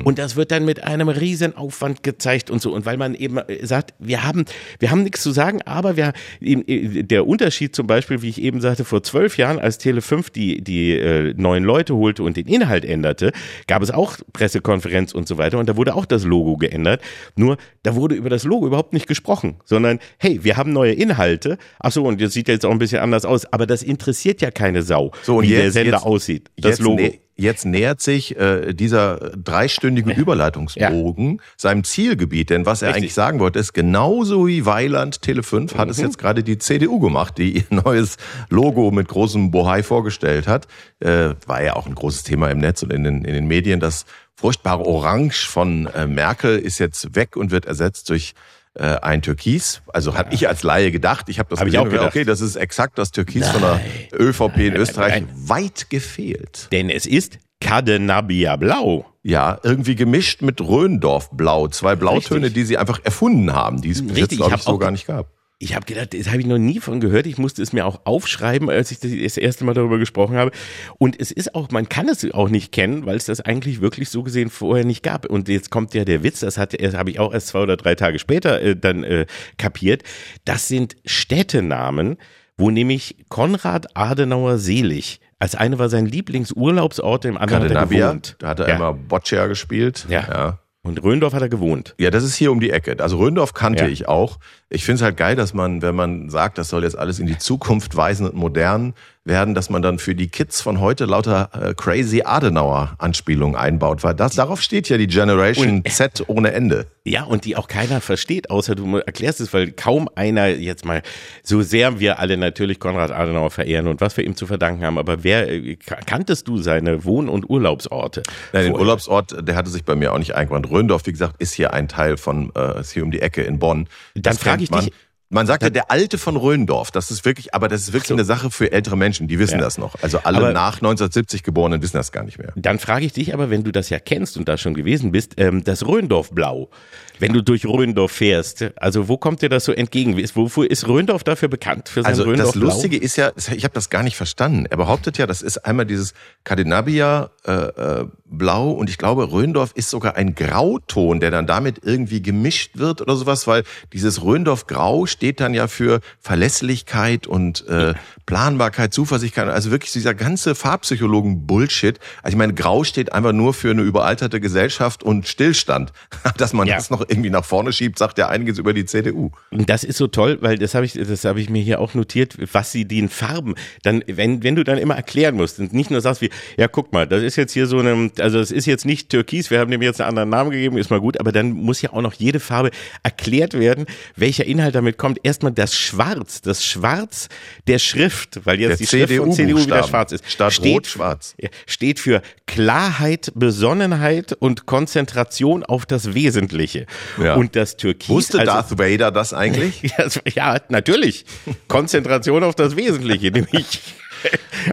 Und das wird dann mit einem riesen Aufwand gezeigt und so. Und weil man eben sagt, wir haben, wir haben nichts zu sagen, aber wir, eben, der Unterschied zum Beispiel, wie ich eben sagte, vor zwölf Jahren, als Tele 5 die, die äh, neuen Leute holte und den Inhalt änderte, gab es auch Pressekonferenz und so weiter. Und da wurde auch das Logo geändert. Nur, da wurde über das Logo überhaupt nicht gesprochen, sondern, hey, wir haben neue Inhalte. Ach so, und das sieht jetzt auch ein bisschen anders aus. Aber das interessiert ja keine Sau, So, und wie der jetzt- Sender jetzt- aussieht. Das jetzt, Logo. nä- jetzt nähert sich äh, dieser dreistündige Überleitungsbogen seinem Zielgebiet. Denn was er Richtig. eigentlich sagen wollte, ist genauso wie Weiland Tele 5 hat Mhm. es jetzt gerade die CDU gemacht, die ihr neues Logo mit großem Bohai vorgestellt hat. Äh, war ja auch ein großes Thema im Netz und in den, in den Medien. Das furchtbare Orange von äh, Merkel ist jetzt weg und wird ersetzt durch äh, ein Türkis. Also hatte ich als Laie gedacht. Ich habe das Hab ich gesehen auch und gedacht, okay, das ist exakt das Türkis von der ÖVP in Österreich. nein. Weit gefehlt. Denn es ist Cadenabia Blau. Ja, irgendwie gemischt mit Röndorf-Blau. Zwei Blautöne, Richtig. die sie einfach erfunden haben, die es bis jetzt, Richtig, glaube ich ich, so auch- gar nicht gab. Ich habe gedacht, das habe ich noch nie von gehört. Ich musste es mir auch aufschreiben, als ich das erste Mal darüber gesprochen habe. Und es ist auch, man kann es auch nicht kennen, weil es das eigentlich wirklich so gesehen vorher nicht gab. Und jetzt kommt ja der Witz, das hat, das habe ich auch erst zwei oder drei Tage später äh, dann äh, kapiert. Das sind Städtenamen, wo nämlich Konrad Adenauer Selig als eine war sein Lieblingsurlaubsort, im anderen hat er gewohnt. da hat er ja. immer Boccia gespielt. Ja. ja. Und Röndorf hat er gewohnt. Ja, das ist hier um die Ecke. Also Röndorf kannte Ja. ich auch. Ich finde es halt geil, dass man, wenn man sagt, das soll jetzt alles in die Zukunft weisen und modern werden, dass man dann für die Kids von heute lauter äh, crazy Adenauer-Anspielungen einbaut, weil das darauf steht ja die Generation Z ohne Ende. Ja, und die auch keiner versteht, außer du erklärst es, weil kaum einer jetzt mal, so sehr wir alle natürlich Konrad Adenauer verehren und was wir ihm zu verdanken haben, aber wer, äh, kanntest du seine Wohn- und Urlaubsorte? Nein, den? Urlaubsort, der hatte sich bei mir auch nicht eingewandt. Röndorf, wie gesagt, ist hier ein Teil von, äh, ist hier um die Ecke in Bonn. Dann Das frag kennt ich man. dich- Man sagt ja der Alte von Röndorf. Das ist wirklich, aber das ist wirklich eine Sache für ältere Menschen. Die wissen Ja. das noch. Also alle Aber- nach 1970 Geborenen wissen das gar nicht mehr. Dann frage ich dich aber, wenn du das ja kennst und da schon gewesen bist, ähm, das Röndorf-Blau, wenn du durch Röndorf fährst, also wo kommt dir das so entgegen? Wofür ist Röndorf dafür bekannt? Für sein Also das Röndorf-Blau? Lustige ist ja, ich habe das gar nicht verstanden. Er behauptet ja, das ist einmal dieses Cadenabia äh, äh, Blau und ich glaube, Röndorf ist sogar ein Grauton, der dann damit irgendwie gemischt wird oder sowas, weil dieses Röndorf Grau steht dann ja für Verlässlichkeit und äh, Planbarkeit, Zuversichtlichkeit, also wirklich dieser ganze Farbpsychologen-Bullshit. Also ich meine, Grau steht einfach nur für eine überalterte Gesellschaft und Stillstand. Dass man Ja. das noch irgendwie nach vorne schiebt, sagt ja einiges über die CDU. Das ist so toll, weil das habe ich, das habe ich mir hier auch notiert, was sie den Farben, dann, wenn, wenn du dann immer erklären musst und nicht nur sagst wie, ja guck mal, das ist jetzt hier so eine, also es ist jetzt nicht Türkis, wir haben dem jetzt einen anderen Namen gegeben, ist mal gut, aber dann muss ja auch noch jede Farbe erklärt werden, welcher Inhalt damit kommt. Erstmal das Schwarz, das Schwarz der Schrift, weil jetzt Der die Schrift von CDU wieder schwarz ist. Statt steht, rot, schwarz. steht für Klarheit, Besonnenheit und Konzentration auf das Wesentliche. Ja. Und das Türkis. Wusste also- Darth Vader das eigentlich? ja, ja, natürlich. Konzentration auf das Wesentliche, nämlich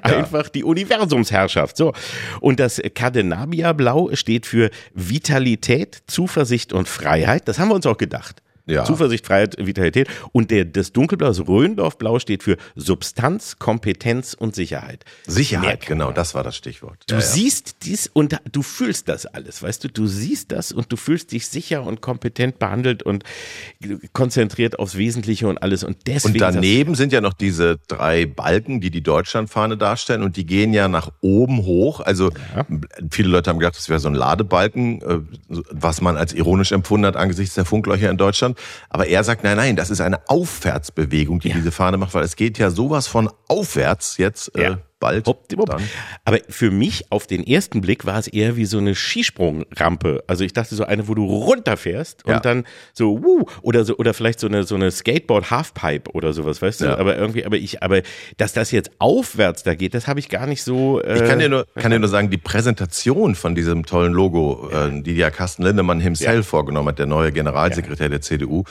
einfach die Universumsherrschaft. So. Und das Cadenabia-Blau steht für Vitalität, Zuversicht und Freiheit. Das haben wir uns auch gedacht. Ja. Zuversicht, Freiheit, Vitalität. Und der, das Dunkelblau, das Röndorfblau steht für Substanz, Kompetenz und Sicherheit. Sicherheit, genau, das war das Stichwort. Du Ja, ja. siehst dies und du fühlst das alles, weißt du? Du siehst das und du fühlst dich sicher und kompetent behandelt und konzentriert aufs Wesentliche und alles. Und deswegen. Und daneben sind ja noch diese drei Balken, die die Deutschlandfahne darstellen und die gehen ja nach oben hoch. Also viele Leute haben gedacht, das wäre so ein Ladebalken, äh, was man als ironisch empfunden hat angesichts der Funklöcher in Deutschland. Aber er sagt, nein, nein, das ist eine Aufwärtsbewegung, die Ja. diese Fahne macht, weil es geht ja sowas von aufwärts jetzt äh, Ja. Bald. Aber für mich auf den ersten Blick war es eher wie so eine Skisprungrampe. Also ich dachte so eine, wo du runterfährst und Ja. dann so wuh, oder so oder vielleicht so eine so eine Skateboard Halfpipe oder sowas, weißt du? Ja. Aber irgendwie, aber ich, aber dass das jetzt aufwärts da geht, das habe ich gar nicht so. Äh, Ich kann dir nur, kann dir nur sagen, die Präsentation von diesem tollen Logo, äh, die ja Carsten Lindemann himself vorgenommen hat, der neue Generalsekretär der CDU, äh,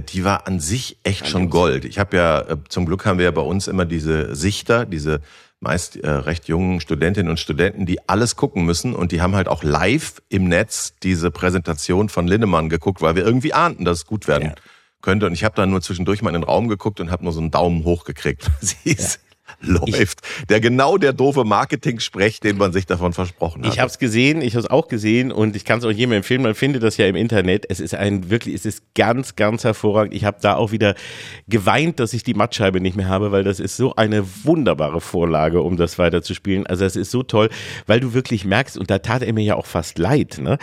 die war an sich echt schon Gold. Ich habe ja, äh, zum Glück haben wir ja bei uns immer diese Sichter, diese meist äh, recht jungen Studentinnen und Studenten, die alles gucken müssen und die haben halt auch live im Netz diese Präsentation von Lindemann geguckt, weil wir irgendwie ahnten, dass es gut werden Ja. könnte. Und ich habe dann nur zwischendurch mal in den Raum geguckt und habe nur so einen Daumen hoch gekriegt. Sie ist läuft. Ich, der genau der doofe Marketing-Sprech, den man sich davon versprochen hat. Ich habe es gesehen, ich habe es auch gesehen und ich kann es auch jedem empfehlen. Man findet das ja im Internet. Es ist ein wirklich, es ist ganz, ganz hervorragend. Ich habe da auch wieder geweint, dass ich die Mattscheibe nicht mehr habe, weil das ist so eine wunderbare Vorlage, um das weiterzuspielen. Also es ist so toll, weil du wirklich merkst, und da tat er mir ja auch fast leid. Ne?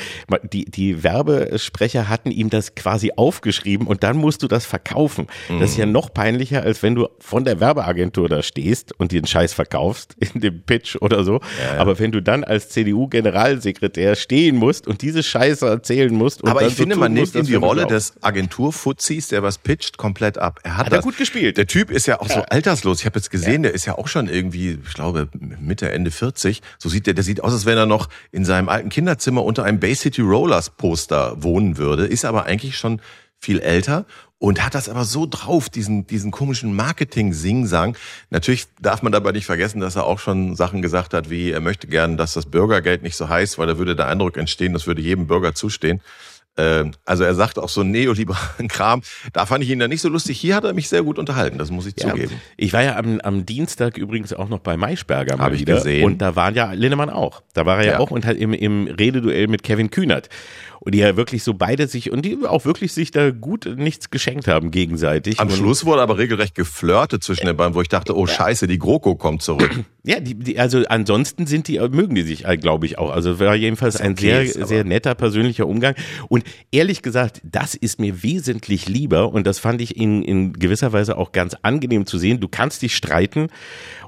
Die, die Werbesprecher hatten ihm das quasi aufgeschrieben und dann musst du das verkaufen. Mhm. Das ist ja mhm. noch peinlicher, als wenn du von der Werbeagentur da stehst und dir einen Scheiß verkaufst in dem Pitch oder so. Ja, ja. Aber wenn du dann als CDU-Generalsekretär stehen musst und diese Scheiße erzählen musst. Aber ich so finde, man nimmt ihm die Rolle des Agenturfuzis, der was pitcht, komplett ab. Er hat, hat das, er gut gespielt. Der Typ ist ja auch ja. so alterslos. Ich habe jetzt gesehen, der ist ja auch schon irgendwie, ich glaube, Mitte, Ende 40. So sieht der, der sieht aus, als wenn er noch in seinem alten Kinderzimmer unter einem Bay City Rollers Poster wohnen würde, ist aber eigentlich schon viel älter und hat das aber so drauf, diesen, diesen komischen Marketing-Sing-Sang. Natürlich darf man dabei nicht vergessen, dass er auch schon Sachen gesagt hat, wie er möchte gern, dass das Bürgergeld nicht so heiß, weil da würde der Eindruck entstehen, das würde jedem Bürger zustehen. Ähm, also er sagt auch so neoliberalen Kram. Da fand ich ihn dann nicht so lustig. Hier hat er mich sehr gut unterhalten, das muss ich ja, zugeben. Ich war ja am, am Dienstag übrigens auch noch bei Maischberger mal Hab wieder. Ich gesehen. Und da waren ja Linnemann auch. Da war er ja, ja. auch und hat im, im Rededuell mit Kevin Kühnert und die ja wirklich so beide sich und die auch wirklich sich da gut nichts geschenkt haben gegenseitig. Am und Schluss wurde aber regelrecht geflirtet zwischen den beiden, wo ich dachte, oh Scheiße, die GroKo kommt zurück. Ja, die, die, also ansonsten sind die, mögen die sich, glaube ich, auch. Also war jedenfalls ein okay, sehr, sehr netter persönlicher Umgang. Und ehrlich gesagt, das ist mir wesentlich lieber und das fand ich in, in gewisser Weise auch ganz angenehm zu sehen. Du kannst dich streiten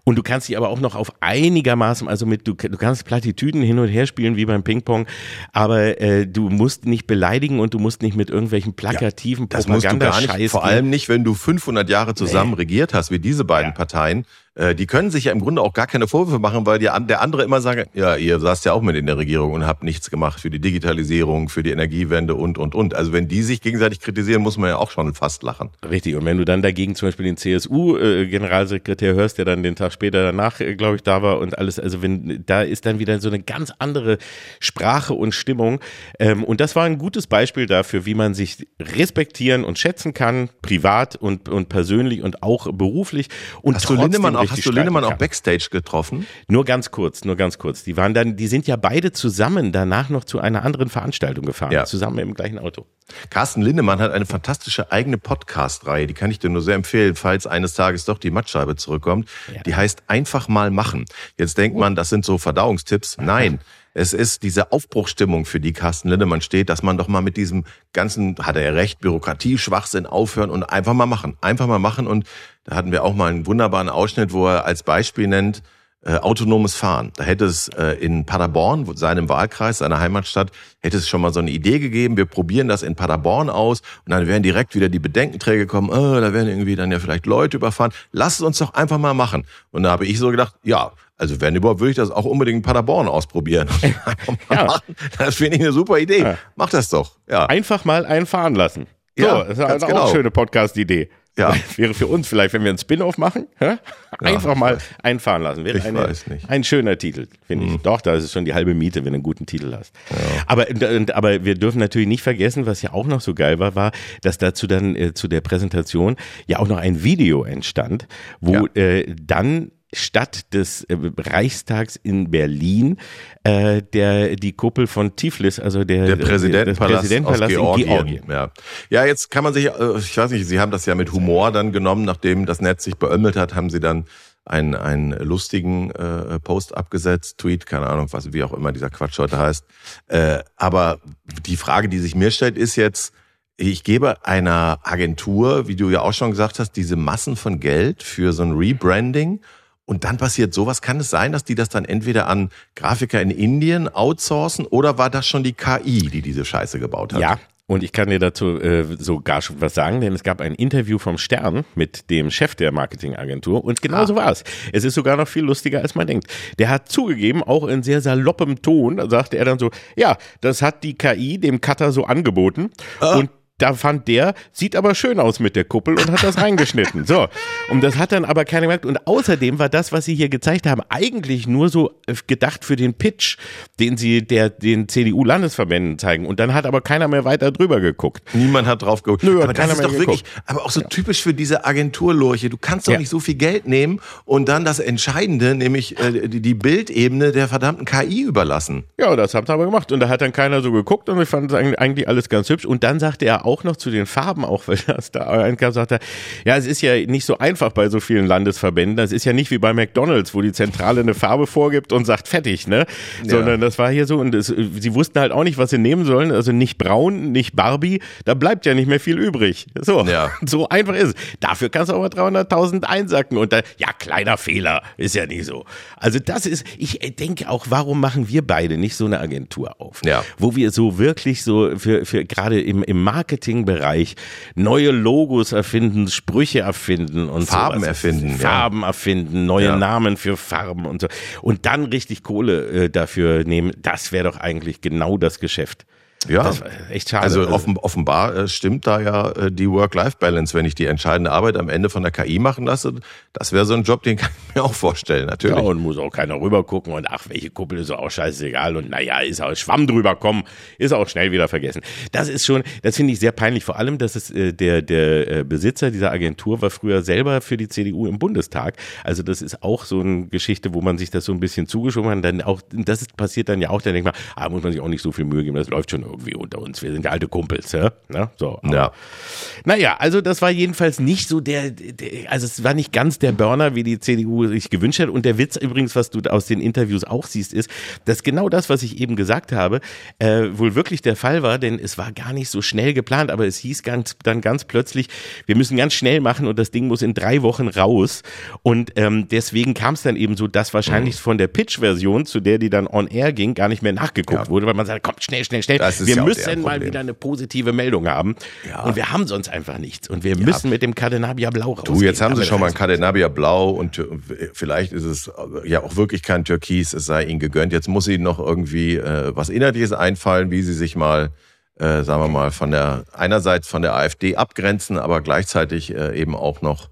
und du kannst dich aber auch noch auf einigermaßen, also mit, du, du kannst Plattitüden hin und her spielen wie beim Ping-Pong, aber äh, du musst nicht beleidigen und du musst nicht mit irgendwelchen plakativen ja, das Propaganda musst du gar nicht, Vor allem nicht, wenn du 500 Jahre zusammen nee. regiert hast, wie diese beiden ja. Parteien. Äh, die können sich ja im Grunde auch gar keine Vorwürfe machen, weil die, der andere immer sagen, ja, ihr saßt ja auch mit in der Regierung und habt nichts gemacht für die Digitalisierung, für die Energiewende und, und, und. Also wenn die sich gegenseitig kritisieren, muss man ja auch schon fast lachen. Richtig. Und wenn du dann dagegen zum Beispiel den CSU-Generalsekretär äh, hörst, der dann den Tag später danach, äh, glaube ich, da war und alles, also wenn, da ist dann wieder so eine ganz andere Sprache und Stimmung. Ähm, und das war ein gutes Beispiel dafür, wie man sich respektieren und schätzen kann, privat und, und persönlich und auch beruflich. Und Hast trotzdem auch, hast du Lindemann auch Backstage getroffen? Nur ganz kurz, nur ganz kurz. Die waren dann, die sind ja beide zusammen danach noch zu einer anderen Veranstaltung gefahren, ja. zusammen im gleichen Auto. Carsten Lindemann hat eine fantastische eigene Podcast-Reihe, die kann ich dir nur sehr empfehlen, falls eines Tages doch die Mattscheibe zurückkommt. Ja. Die heißt Einfach mal machen. Jetzt denkt man, das sind so Verdauungstipps. Nein. Es ist diese Aufbruchstimmung, für die Carsten Lindemann steht, dass man doch mal mit diesem ganzen, hat er ja recht, Bürokratie, Schwachsinn aufhören und einfach mal machen. Einfach mal machen. Und da hatten wir auch mal einen wunderbaren Ausschnitt, wo er als Beispiel nennt, äh, autonomes Fahren. Da hätte es äh, in Paderborn, seinem Wahlkreis, seiner Heimatstadt, hätte es schon mal so eine Idee gegeben, wir probieren das in Paderborn aus und dann wären direkt wieder die Bedenkenträge kommen, oh, da werden irgendwie dann ja vielleicht Leute überfahren. Lasst es uns doch einfach mal machen. Und da habe ich so gedacht, ja, also wenn überhaupt, würde ich das auch unbedingt in Paderborn ausprobieren. ja. Das finde ich eine super Idee. Ja. Mach das doch. Ja. Einfach mal einfahren lassen. So, ja, das ist auch genau. eine schöne Podcast-Idee. Ja. Wäre für uns vielleicht, wenn wir einen Spin-off machen, ja? einfach ja, mal einfahren lassen. Wäre ich eine, weiß nicht. ein schöner Titel, finde mhm. ich. Doch, da ist schon die halbe Miete, wenn du einen guten Titel hast. Ja. Aber, aber wir dürfen natürlich nicht vergessen, was ja auch noch so geil war, war, dass dazu dann äh, zu der Präsentation ja auch noch ein Video entstand, wo ja. äh, dann statt des äh, Reichstags in Berlin äh, der die Kuppel von Tiflis, also der, der Präsidentenpalast, Präsidentenpalast Georgien. in Georgien. Ja. ja, jetzt kann man sich, äh, ich weiß nicht, Sie haben das ja mit Humor dann genommen, nachdem das Netz sich beömmelt hat, haben Sie dann einen, einen lustigen äh, Post abgesetzt, Tweet, keine Ahnung, was wie auch immer dieser Quatsch heute heißt. Äh, aber die Frage, die sich mir stellt, ist jetzt, ich gebe einer Agentur, wie du ja auch schon gesagt hast, diese Massen von Geld für so ein Rebranding und dann passiert sowas. Kann es sein, dass die das dann entweder an Grafiker in Indien outsourcen oder war das schon die KI, die diese Scheiße gebaut hat? Ja, und ich kann dir dazu äh, sogar schon was sagen, denn es gab ein Interview vom Stern mit dem Chef der Marketingagentur und genau ah. so war es. Es ist sogar noch viel lustiger, als man denkt. Der hat zugegeben, auch in sehr saloppem Ton, sagte er dann so, ja, das hat die KI dem Cutter so angeboten ah. und da fand der, sieht aber schön aus mit der Kuppel und hat das reingeschnitten. So. Und das hat dann aber keiner gemerkt. Und außerdem war das, was sie hier gezeigt haben, eigentlich nur so äh, gedacht für den Pitch, den sie der, den CDU-Landesverbänden zeigen. Und dann hat aber keiner mehr weiter drüber geguckt. Niemand hat drauf geguckt. Nö, aber das ist doch wirklich, geguckt. aber auch so typisch für diese Agenturlurche. Du kannst doch Ja. nicht so viel Geld nehmen und dann das Entscheidende, nämlich äh, die, die Bildebene der verdammten KI überlassen. Ja, das haben sie aber gemacht. Und da hat dann keiner so geguckt und ich fand es eigentlich- eigentlich alles ganz hübsch. Und dann sagte er auch noch zu den Farben, auch weil das da einkam, sagte er, ja, es ist ja nicht so einfach bei so vielen Landesverbänden. Das ist ja nicht wie bei McDonalds, wo die Zentrale eine Farbe vorgibt und sagt fertig, ne? Sondern das war hier so und es, sie wussten halt auch nicht, was sie nehmen sollen. Also nicht braun, nicht Barbie. Da bleibt ja nicht mehr viel übrig. So, Ja. so einfach ist es. Dafür kannst du aber 300.000 einsacken und da, ja, kleiner Fehler, ist ja nicht so. Also das ist, ich denke auch, warum machen wir beide nicht so eine Agentur auf? Ja. Wo wir so wirklich so für, für gerade im, im Marketingbereich neue Logos erfinden, Sprüche erfinden und Farben sowas. erfinden, ja. Farben erfinden, neue Ja. Namen für Farben und so. Und dann richtig Kohle äh, dafür nehmen, das wäre doch eigentlich genau das Geschäft. Ja. Echt schade. Also offen, offenbar äh, stimmt da ja äh, die Work-Life-Balance, wenn ich die entscheidende Arbeit am Ende von der KI machen lasse. Das wäre so ein Job, den kann ich mir auch vorstellen, natürlich. Ja, und muss auch keiner rüber gucken und ach, welche Kuppel ist auch scheißegal und naja, ist auch Schwamm drüber kommen, ist auch schnell wieder vergessen. Das ist schon, das finde ich sehr peinlich, vor allem, dass es äh, der, der äh, Besitzer dieser Agentur war früher selber für die CDU im Bundestag. Also das ist auch so eine Geschichte, wo man sich das so ein bisschen zugeschoben hat. Dann auch, das ist, passiert dann ja auch, dann denkt man, ah, muss man sich auch nicht so viel Mühe geben, das läuft schon irgendwie unter uns. Wir sind ja alte Kumpels, ja. Na, so, aber- Ja. naja, also das war jedenfalls nicht so der, der, also es war nicht ganz der Burner, wie die CDU sich gewünscht hat. Und der Witz übrigens, was du aus den Interviews auch siehst, ist, dass genau das, was ich eben gesagt habe, äh, wohl wirklich der Fall war, denn es war gar nicht so schnell geplant, aber es hieß ganz, dann ganz plötzlich, wir müssen ganz schnell machen und das Ding muss in drei Wochen raus. Und ähm, deswegen kam es dann eben so, dass wahrscheinlich von der Pitch-Version, zu der die dann on air ging, gar nicht mehr nachgeguckt Ja. wurde, weil man sagt, kommt schnell, schnell, schnell. Das ist wir ja müssen mal wieder eine positive Meldung haben. Ja. Und wir haben sonst einfach nichts. Und wir müssen mit dem Cadenabia Blau rausgehen. Du, jetzt haben sie schon mal ein Cadenabia Blau und Tür- vielleicht ist es ja auch wirklich kein Türkis, es sei ihnen gegönnt. Jetzt muss ihnen noch irgendwie äh, was Inhaltliches einfallen, wie sie sich mal, äh, sagen wir mal, von der einerseits von der AfD abgrenzen, aber gleichzeitig äh, eben auch noch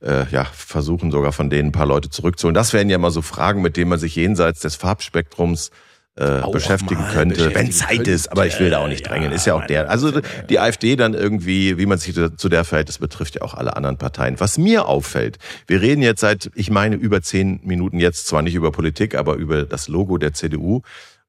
äh, ja, versuchen sogar von denen ein paar Leute zurückzuholen. Das wären ja mal so Fragen, mit denen man sich jenseits des Farbspektrums äh, beschäftigen mal könnte, beschäftigen wenn Zeit ist, aber ich will da auch nicht drängen. Ist ja auch der. Also die AfD dann irgendwie, wie man sich zu der verhält, das betrifft ja auch alle anderen Parteien. Was mir auffällt, wir reden jetzt seit, ich meine, über zehn Minuten jetzt zwar nicht über Politik, aber über das Logo der CDU.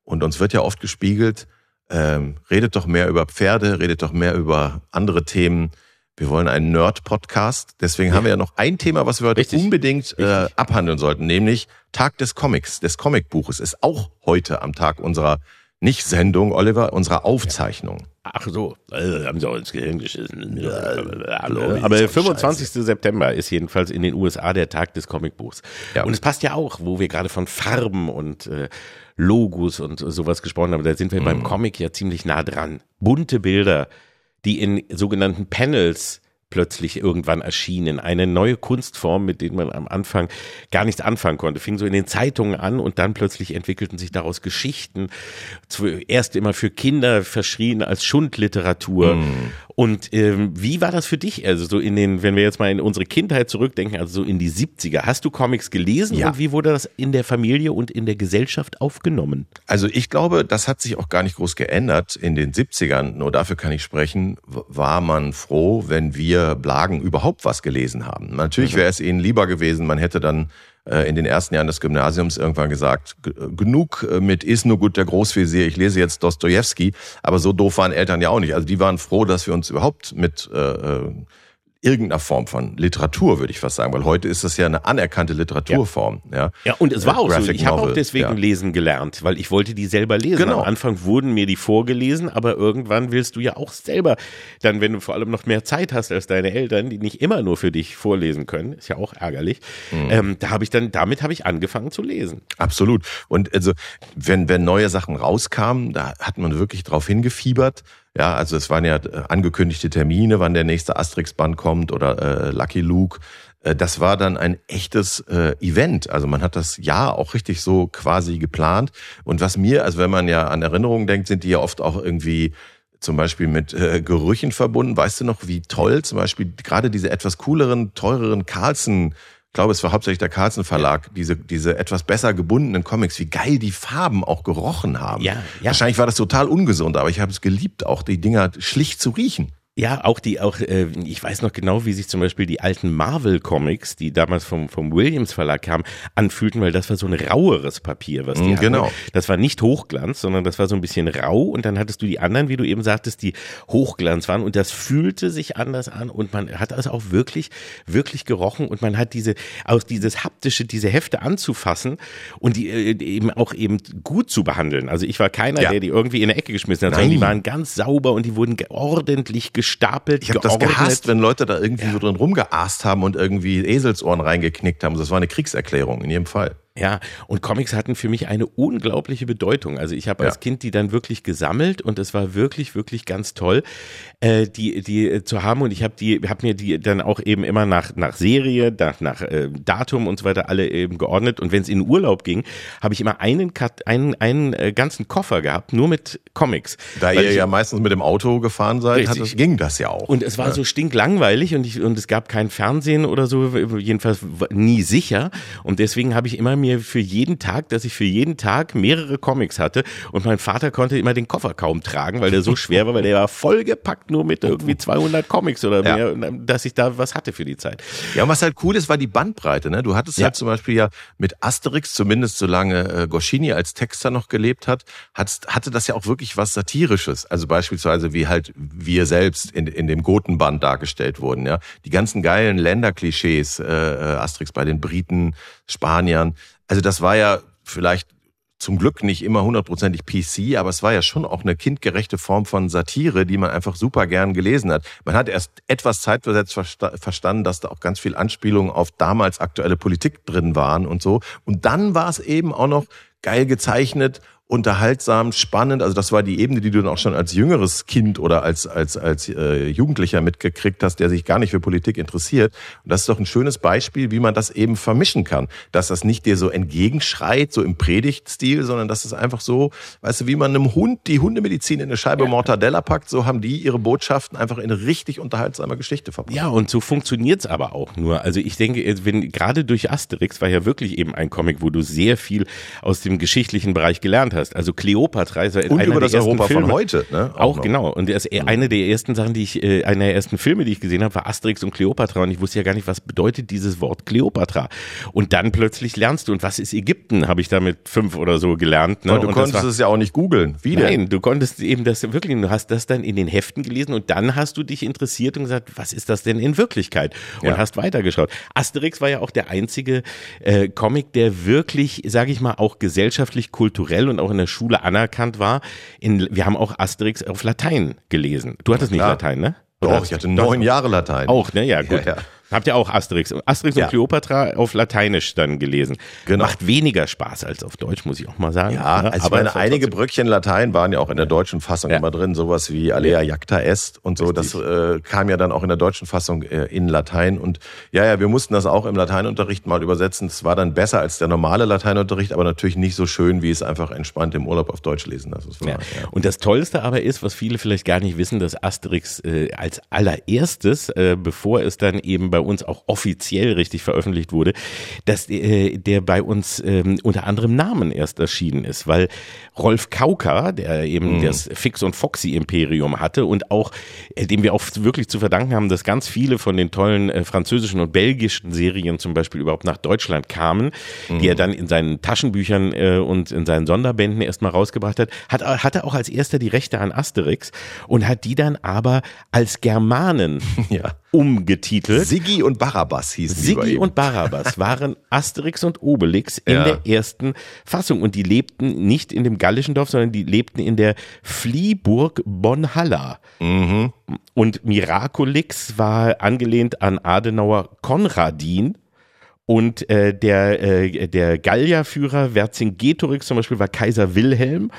Und uns wird ja oft gespiegelt, ähm, redet doch mehr über Pferde, redet doch mehr über andere Themen. Wir wollen einen Nerd-Podcast. Deswegen haben wir ja noch ein Thema, was wir heute Richtig. unbedingt äh, abhandeln sollten, nämlich Tag des Comics, des Comicbuches. Ist auch heute am Tag unserer nicht Sendung, Oliver, unserer Aufzeichnung. Ach so, äh, haben sie auch ins Gehirn geschissen. Chloe, Aber der ist doch 25. September ist jedenfalls in den USA der Tag des Comicbuchs. Ja. Und es passt ja auch, wo wir gerade von Farben und äh, Logos und sowas gesprochen haben. Da sind wir Mhm. beim Comic ja ziemlich nah dran. Bunte Bilder, die in sogenannten Panels plötzlich irgendwann erschienen. Eine neue Kunstform, mit denen man am Anfang gar nichts anfangen konnte. Fing so in den Zeitungen an und dann plötzlich entwickelten sich daraus Geschichten. Zuerst immer für Kinder verschrien als Schundliteratur. Und ähm, wie war das für dich? Also so in den, wenn wir jetzt mal in unsere Kindheit zurückdenken, also so in die 70er. Hast du Comics gelesen Ja. und wie wurde das in der Familie und in der Gesellschaft aufgenommen? Also ich glaube, das hat sich auch gar nicht groß geändert in den 70ern. Nur dafür kann ich sprechen, war man froh, wenn wir Blagen überhaupt was gelesen haben. Natürlich wäre es ihnen lieber gewesen, man hätte dann äh, in den ersten Jahren des Gymnasiums irgendwann gesagt, äh, genug äh, mit ist nur gut der Großvezier, ich lese jetzt Dostojewski. Aber so doof waren Eltern ja auch nicht. Also die waren froh, dass wir uns überhaupt mit äh, irgendeiner Form von Literatur, würde ich fast sagen, weil heute ist das ja eine anerkannte Literaturform. Ja, Ja, und es war Äh, auch so. Graphic Ich habe auch deswegen ja. lesen gelernt, weil ich wollte die selber lesen. Genau. Am Anfang wurden mir die vorgelesen, aber irgendwann willst du ja auch selber, dann wenn du vor allem noch mehr Zeit hast als deine Eltern, die nicht immer nur für dich vorlesen können, ist ja auch ärgerlich. Mhm. Ähm, da habe ich dann, damit habe ich angefangen zu lesen. Absolut. Und also, wenn, wenn neue Sachen rauskamen, da hat man wirklich drauf hingefiebert. Ja, also es waren ja äh, angekündigte Termine, wann der nächste Asterix-Band kommt oder äh, Lucky Luke. Äh, Das war dann ein echtes äh, Event. Also man hat das Jahr auch richtig so quasi geplant. Und was mir, also wenn man ja an Erinnerungen denkt, sind die ja oft auch irgendwie zum Beispiel mit äh, Gerüchen verbunden. Weißt du noch, wie toll zum Beispiel gerade diese etwas cooleren, teureren Carlsen ich glaube, es war hauptsächlich der Carlsen Verlag, diese, diese etwas besser gebundenen Comics, wie geil die Farben auch gerochen haben. Ja, ja. Wahrscheinlich war das total ungesund, aber ich habe es geliebt, auch die Dinger schlicht zu riechen. Ja, auch die, auch, äh, ich weiß noch genau, wie sich zum Beispiel die alten Marvel-Comics, die damals vom, vom Williams Verlag kamen, anfühlten, weil das war so ein raueres Papier, was die Mm, hatten. genau. Das war nicht Hochglanz, sondern das war so ein bisschen rau und dann hattest du die anderen, wie du eben sagtest, die Hochglanz waren und das fühlte sich anders an und man hat also auch wirklich, wirklich gerochen und man hat diese, auch dieses haptische, diese Hefte anzufassen und die äh, eben auch eben gut zu behandeln. Also ich war keiner, Ja. der die irgendwie in eine Ecke geschmissen hat, sondern die Nein. waren ganz sauber und die wurden ordentlich gestapelt, Ich habe das gehasst, wenn Leute da irgendwie so drin rumgeast haben und irgendwie Eselsohren reingeknickt haben. Das war eine Kriegserklärung in jedem Fall. Ja, und Comics hatten für mich eine unglaubliche Bedeutung. Also ich habe als Ja. Kind die dann wirklich gesammelt und es war wirklich, wirklich ganz toll, äh, die, die äh, zu haben. Und ich habe die, habe mir die dann auch eben immer nach, nach Serie, nach, nach äh, Datum und so weiter alle eben geordnet. Und wenn es in Urlaub ging, habe ich immer einen, Kat einen, einen äh, ganzen Koffer gehabt, nur mit Comics. Da Weil ihr ich- ja meistens mit dem Auto gefahren seid, hat ging das ja auch. Und es war so stinklangweilig und, ich, und es gab kein Fernsehen oder so, jedenfalls nie sicher. Und deswegen habe ich immer mir für jeden Tag, dass ich für jeden Tag mehrere Comics hatte. Und mein Vater konnte immer den Koffer kaum tragen, weil der so schwer war, weil der war vollgepackt nur mit irgendwie 200 Comics oder Ja. mehr, dass ich da was hatte für die Zeit. Ja, und was halt cool ist, war die Bandbreite. Ne? Du hattest Ja. halt zum Beispiel ja mit Asterix, zumindest solange äh, Goscinny als Texter noch gelebt hat, hattest, hatte das ja auch wirklich was Satirisches. Also beispielsweise wie halt wir selbst in, in dem Gotenband dargestellt wurden. Ja, Die ganzen geilen Länderklischees, äh, äh, Asterix bei den Briten, Spaniern. Also das war ja vielleicht zum Glück nicht immer hundertprozentig PC, aber es war ja schon auch eine kindgerechte Form von Satire, die man einfach super gern gelesen hat. Man hat erst etwas zeitversetzt versta verstanden, dass da auch ganz viel Anspielungen auf damals aktuelle Politik drin waren und so. Und dann war es eben auch noch geil gezeichnet, unterhaltsam, spannend. Also das war die Ebene, die du dann auch schon als jüngeres Kind oder als als als äh, Jugendlicher mitgekriegt hast, der sich gar nicht für Politik interessiert. Und das ist doch ein schönes Beispiel, wie man das eben vermischen kann, dass das nicht dir so entgegenschreit, so im Predigtstil, sondern dass es einfach so, weißt du, wie man einem Hund die Hundemedizin in eine Scheibe Mortadella packt, so haben die ihre Botschaften einfach in eine richtig unterhaltsame Geschichte verpackt. Ja, und so funktioniert's aber auch nur. Also ich denke, wenn gerade durch Asterix war ja wirklich eben ein Comic, wo du sehr viel aus dem geschichtlichen Bereich gelernt hast. Also Cleopatra ist ja Und einer über das Europa Filme. von heute, ne? Auch, noch. genau. Und das, eine der ersten Sachen, die ich, äh, einer der ersten Filme, die ich gesehen habe, war Asterix und Cleopatra. Und ich wusste ja gar nicht, was bedeutet dieses Wort Cleopatra. Und dann plötzlich lernst du, und was ist Ägypten, habe ich da mit fünf oder so gelernt. Ne? Und du und konntest war- es ja auch nicht googeln. Wie denn? Nein, du konntest eben das wirklich, du hast das dann in den Heften gelesen und dann hast du dich interessiert und gesagt, was ist das denn in Wirklichkeit? Und Ja. hast weitergeschaut. Asterix war ja auch der einzige äh, Comic, der wirklich, sage ich mal, auch gesellschaftlich, kulturell und auch in der Schule anerkannt war. In, wir haben auch Asterix auf Latein gelesen. Du hattest nicht klar. Latein, ne? Doch, ich hatte neun Jahre Latein. Auch, ne? Ja, gut. Ja, ja. Habt ihr auch Asterix? Asterix Ja. und Cleopatra auf Lateinisch dann gelesen. Genau. Macht weniger Spaß als auf Deutsch, muss ich auch mal sagen. Ja, also ich Aber meine, einige Bröckchen Latein waren ja auch in der deutschen Fassung Ja. immer drin, sowas wie Alea Jacta Est und so. Das äh, kam ja dann auch in der deutschen Fassung äh, in Latein. Und ja, ja, wir mussten das auch im Lateinunterricht mal übersetzen. Es war dann besser als der normale Lateinunterricht, aber natürlich nicht so schön, wie es einfach entspannt im Urlaub auf Deutsch lesen. Das ja. Und das Tollste aber ist, was viele vielleicht gar nicht wissen, dass Asterix äh, als allererstes, äh, bevor es dann eben bei uns auch offiziell richtig veröffentlicht wurde, dass äh, der bei uns ähm, unter anderem Namen erst erschienen ist, weil Rolf Kauka, der eben das Fix und Foxy Imperium hatte und auch, äh, dem wir auch wirklich zu verdanken haben, dass ganz viele von den tollen äh, französischen und belgischen Serien zum Beispiel überhaupt nach Deutschland kamen, die er dann in seinen Taschenbüchern äh, und in seinen Sonderbänden erstmal rausgebracht hat, hat hatte auch als erster die Rechte an Asterix und hat die dann aber als Germanen Ja. umgetitelt. Siggi und Barabbas hießen Siggi und Barabbas waren Asterix und Obelix in Ja. der ersten Fassung und die lebten nicht in dem gallischen Dorf, sondern die lebten in der Fliehburg Bonhalla. Mhm. Und Miraculix war angelehnt an Adenauer Konradin Und äh, der, äh, der Gallierführer Vercingetorix zum Beispiel war Kaiser Wilhelm.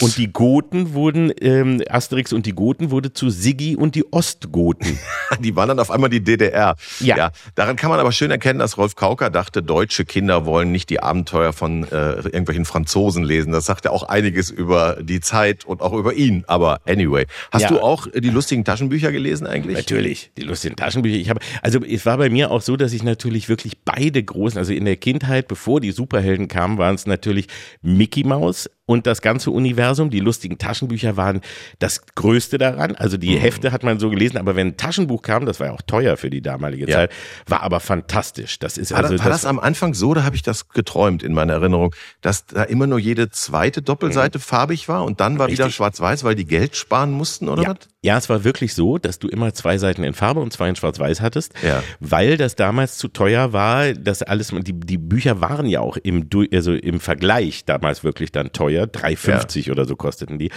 Und die Goten wurden, ähm, Asterix und die Goten wurde zu Siggi und die Ostgoten. Die waren dann auf einmal die DDR. Ja. Daran kann man aber schön erkennen, dass Rolf Kauker dachte, deutsche Kinder wollen nicht die Abenteuer von äh, irgendwelchen Franzosen lesen. Das sagt ja auch einiges über die Zeit und auch über ihn. Aber anyway. Hast Ja. du auch die lustigen Taschenbücher gelesen eigentlich? Natürlich, die lustigen Taschenbücher. Ich habe, also es war bei mir auch so, dass ich natürlich wirklich beide großen, also in der Kindheit, bevor die Superhelden kamen, waren es natürlich Mickey Mouse und das ganze Universum. Die lustigen Taschenbücher waren das Größte daran. Also die Hefte hat man so gelesen, aber wenn ein Taschenbuch kam, das war ja auch teuer für die damalige Ja. Zeit, war aber fantastisch. Das ist War, also das, war das am Anfang so, da habe ich das geträumt in meiner Erinnerung, dass da immer nur jede zweite Doppelseite farbig war und dann war wieder Mhm. Richtig. schwarz-weiß, weil die Geld sparen mussten oder Ja. was? ja, es war wirklich so, dass du immer zwei Seiten in Farbe und zwei in Schwarz-Weiß hattest, Ja. weil das damals zu teuer war. Das alles, die, die Bücher waren ja auch im, also im Vergleich damals wirklich dann teuer. 3,50 oder so kosteten die.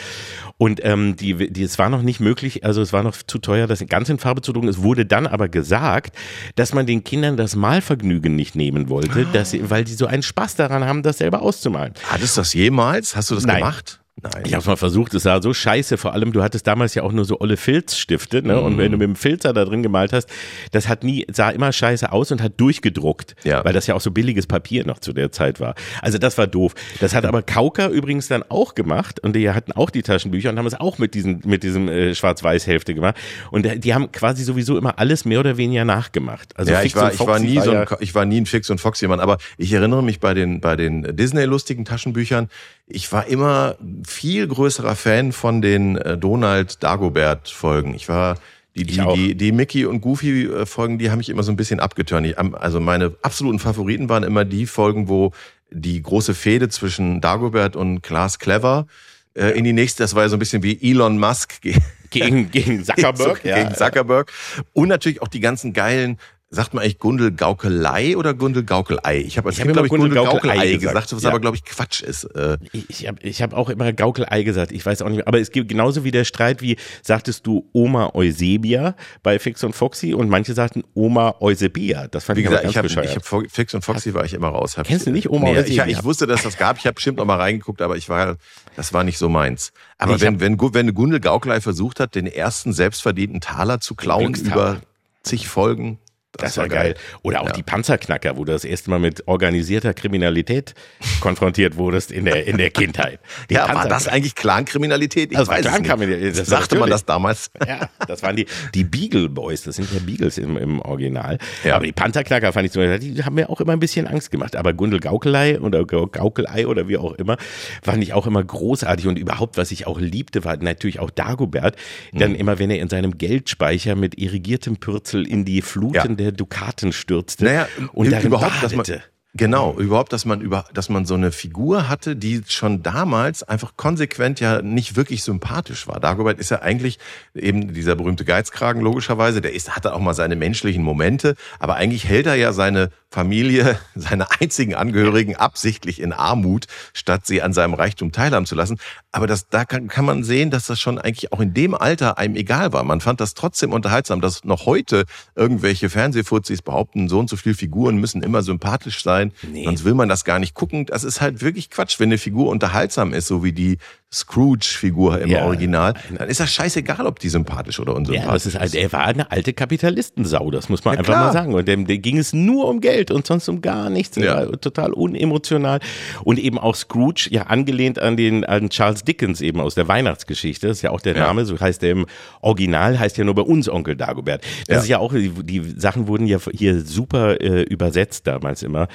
Und ähm, die, die, es war noch nicht möglich, also es war noch zu teuer, das ganz in Farbe zu drucken. Es wurde dann aber gesagt, dass man den Kindern das Malvergnügen nicht nehmen wollte, dass sie, weil die so einen Spaß daran haben, das selber auszumalen. Hattest du das jemals? Hast du das Nein. gemacht? Nein. Ich habe mal versucht, es sah so scheiße. Vor allem, du hattest damals ja auch nur so olle Filzstifte, ne? Und Mhm. wenn du mit dem Filzer da drin gemalt hast, das hat nie, sah immer scheiße aus und hat durchgedruckt. Ja. Weil das ja auch so billiges Papier noch zu der Zeit war. Also das war doof. Das hat aber Kauker übrigens dann auch gemacht und die hatten auch die Taschenbücher und haben es auch mit diesen, mit diesem äh, Schwarz-Weiß-Hälfte gemacht. Und äh, die haben quasi sowieso immer alles mehr oder weniger nachgemacht. Also ja, Fix ich war, und ich war nie so ein, ich war nie ein Fix und Fox jemand, aber ich erinnere mich bei den, bei den Disney-lustigen Taschenbüchern, ich war immer viel größerer Fan von den äh, Donald Dagobert Folgen. Ich war, die, die, die, die Mickey und Goofy äh, Folgen, die haben mich immer so ein bisschen abgeturnt. Also meine absoluten Favoriten waren immer die Folgen, wo die große Fehde zwischen Dagobert und Klaas Clever äh, in die nächste, das war ja so ein bisschen wie Elon Musk ge- gegen, gegen Zuckerberg. gegen Zuckerberg. Und natürlich auch die ganzen geilen, sagt man eigentlich Gundel Gaukelei oder Gundel Gaukelei? Ich habe als Ich hab Kind, immer glaube ich, Gundel Gundel Gaukelei Gaukelei gesagt, gesagt, was ja. aber, glaube ich, Quatsch ist. Äh, Ich habe ich hab auch immer Gaukelei gesagt, ich weiß auch nicht mehr. Aber es gibt genauso wie der Streit, wie sagtest du Oma Eusebia bei Fix und Foxy und manche sagten Oma Eusebia. Das fand wie ich gesagt, ganz ich habe ich hab Fix und Foxy war ich immer raus. Hab Kennst ich, du nicht Oma nee, oder ich, ich wusste, dass das gab. Ich habe bestimmt noch mal reingeguckt, aber ich war, das war nicht so meins. Aber Nee, ich wenn, hab- wenn, Gu- wenn Gundel Gaukelei versucht hat, den ersten selbstverdienten Taler zu klauen über zig Folgen, Das, war geil. Oder auch Ja. die Panzerknacker, wo du das erste Mal mit organisierter Kriminalität konfrontiert wurdest in der, in der Kindheit. Die Ja, war das eigentlich Clankriminalität? Ich Das war weiß nicht. Clankriminalität, das war Sagte man das damals? Ja, das waren die, die Beagle Boys, das sind ja Beagles im, im Original. Ja. Aber die Panzerknacker fand ich so, die haben mir auch immer ein bisschen Angst gemacht. Aber Gundel Gaukelei oder Gau- Gaukelei oder wie auch immer, fand ich auch immer großartig. Und überhaupt, was ich auch liebte, war natürlich auch Dagobert. Mhm. Dann immer, wenn er in seinem Geldspeicher mit irrigiertem Pürzel in die Fluten Ja. Der Dukaten stürzte Naja, und darin überhaupt, dass man, genau, überhaupt, dass man über, dass man so eine Figur hatte, die schon damals einfach konsequent ja nicht wirklich sympathisch war. Dagobert ist ja eigentlich eben dieser berühmte Geizkragen, logischerweise, der ist, hatte auch mal seine menschlichen Momente, aber eigentlich hält er ja seine Familie, seine einzigen Angehörigen absichtlich in Armut, statt sie an seinem Reichtum teilhaben zu lassen. Aber das, da kann, kann man sehen, dass das schon eigentlich auch in dem Alter einem egal war. Man fand das trotzdem unterhaltsam, dass noch heute irgendwelche Fernsehfuzis behaupten, so und so viele Figuren müssen immer sympathisch sein, Nee. sonst will man das gar nicht gucken. Das ist halt wirklich Quatsch. Wenn eine Figur unterhaltsam ist, so wie die Scrooge-Figur im Ja. Original, dann ist das scheißegal, ob die sympathisch oder unsympathisch Ja, das ist halt, er war eine alte Kapitalistensau, das muss man Ja, einfach klar. mal sagen. Und dem, dem ging es nur um Geld und sonst um gar nichts. Ja. war total unemotional. Und eben auch Scrooge, ja angelehnt an den an Charles Dickens eben aus der Weihnachtsgeschichte. Das ist ja auch der. Name, so heißt er im Original, heißt ja nur bei uns Onkel Dagobert. Das Ja. ist ja auch, die, die Sachen wurden ja hier super äh, übersetzt damals immer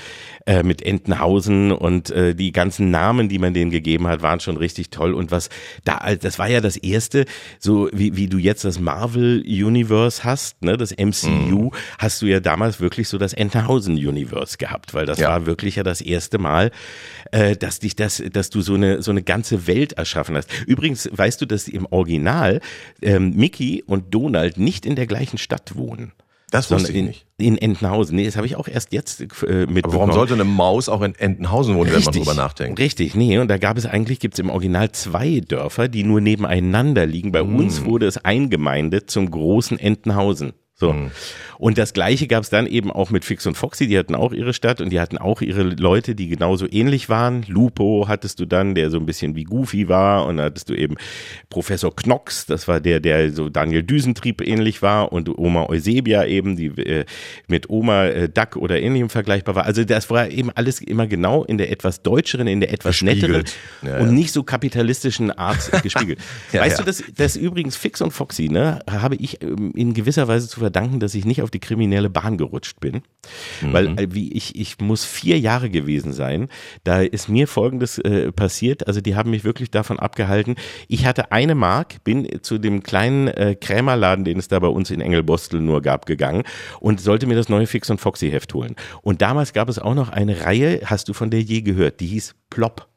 äh, mit Entenhausen und äh, die ganzen Namen, die man denen gegeben hat, waren schon richtig toll. Und was da, das war ja das erste, so wie, wie du jetzt das Marvel Universe hast, ne, das MCU, hast du ja damals wirklich so das Entenhausen Universe gehabt, weil das Ja. war wirklich ja das erste Mal, äh, dass dich das, dass du so eine so eine ganze Welt erschaffen hast. Übrigens weißt du, dass im Original ähm, Mickey und Donald nicht in der gleichen Stadt wohnen. Das wusste ich in, nicht. in Entenhausen. Nee, das habe ich auch erst jetzt äh, mit. Aber warum sollte eine Maus auch in Entenhausen wohnen, wenn man drüber nachdenkt? Richtig, nee, und da gab es eigentlich, gibt es im Original zwei Dörfer, die nur nebeneinander liegen. Bei Mm. uns wurde es eingemeindet zum großen Entenhausen. So. Mhm. Und das gleiche gab es dann eben auch mit Fix und Foxy, die hatten auch ihre Stadt und die hatten auch ihre Leute, die genauso ähnlich waren. Lupo hattest du dann, der so ein bisschen wie Goofy war und dann hattest du eben Professor Knox, das war der, der so Daniel Düsentrieb ähnlich war und Oma Eusebia eben, die äh, mit Oma äh, Duck oder ähnlichem vergleichbar war. Also das war eben alles immer genau in der etwas deutscheren, in der etwas netteren. Ja, und ja. nicht so kapitalistischen Art gespiegelt. Ja, weißt du, das, das übrigens Fix und Foxy, ne, habe ich ähm, in gewisser Weise zu verdanken, dass ich nicht auf die kriminelle Bahn gerutscht bin. Mhm. Weil äh, wie ich, ich muss vier Jahre gewesen sein. Da ist mir folgendes äh, passiert. Also die haben mich wirklich davon abgehalten. Ich hatte eine Mark, bin zu dem kleinen äh, Krämerladen, den es da bei uns in Engelbostel nur gab, gegangen und sollte mir das neue Fix und Foxy Heft holen. Und damals gab es auch noch eine Reihe, hast du von der je gehört? Die hieß Plop.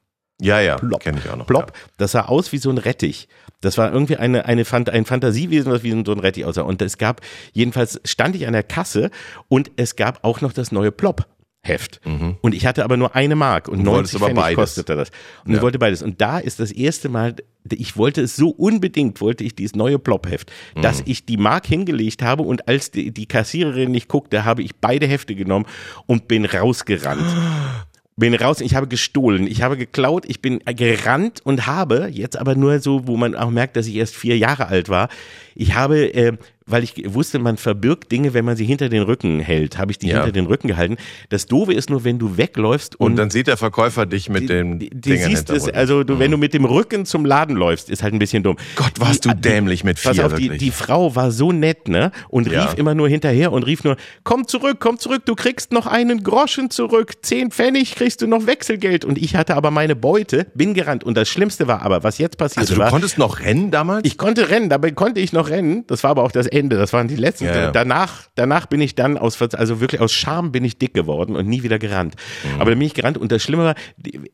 Ja, ja, Plop. kenne ich auch noch. Plop. Das sah aus wie so ein Rettich. Das war irgendwie eine, eine Fant ein Fantasiewesen, was wie so ein Rettich aussah. Und es gab, jedenfalls stand ich an der Kasse und es gab auch noch das neue Plop. Heft. Und ich hatte aber nur eine Mark und, Und wolltest 90 aber Pfennig beides. kostete das. Und ich Ja. wollte beides. Und da ist das erste Mal, ich wollte es so unbedingt, wollte ich dieses neue Plop-Heft, Mhm. dass ich die Mark hingelegt habe und als die, die Kassiererin nicht guckte, habe ich beide Hefte genommen und bin rausgerannt bin raus, ich habe gestohlen, ich habe geklaut, ich bin gerannt und habe, jetzt aber nur so, wo man auch merkt, dass ich erst vier Jahre alt war, ich habe, äh, weil ich wusste, man verbirgt Dinge, wenn man sie hinter den Rücken hält, habe ich die Ja. hinter den Rücken gehalten. Das Doofe ist nur, wenn du wegläufst und, Und dann sieht der Verkäufer dich mit den die, die siehst es, also du, wenn du mit dem Rücken zum Laden läufst, ist halt ein bisschen dumm. Gott, warst Die- du dämlich mit Pass vier, auf, die, wirklich. die Frau war so nett, ne? Und Ja. rief immer nur hinterher und rief nur, komm zurück, komm zurück, du kriegst noch einen Groschen zurück, zehn Pfennig kriegst du noch Wechselgeld. Und ich hatte aber meine Beute, bin gerannt. Und das Schlimmste war aber, was jetzt passiert also du war, konntest noch rennen damals? ich konnte rennen, dabei konnte ich noch rennen. Das war aber auch das Ende. Das waren die letzten. Ja, ja. Danach, danach bin ich dann aus, also wirklich aus Scham bin ich dick geworden und nie wieder gerannt. Mhm. Aber dann bin ich gerannt und das Schlimme war,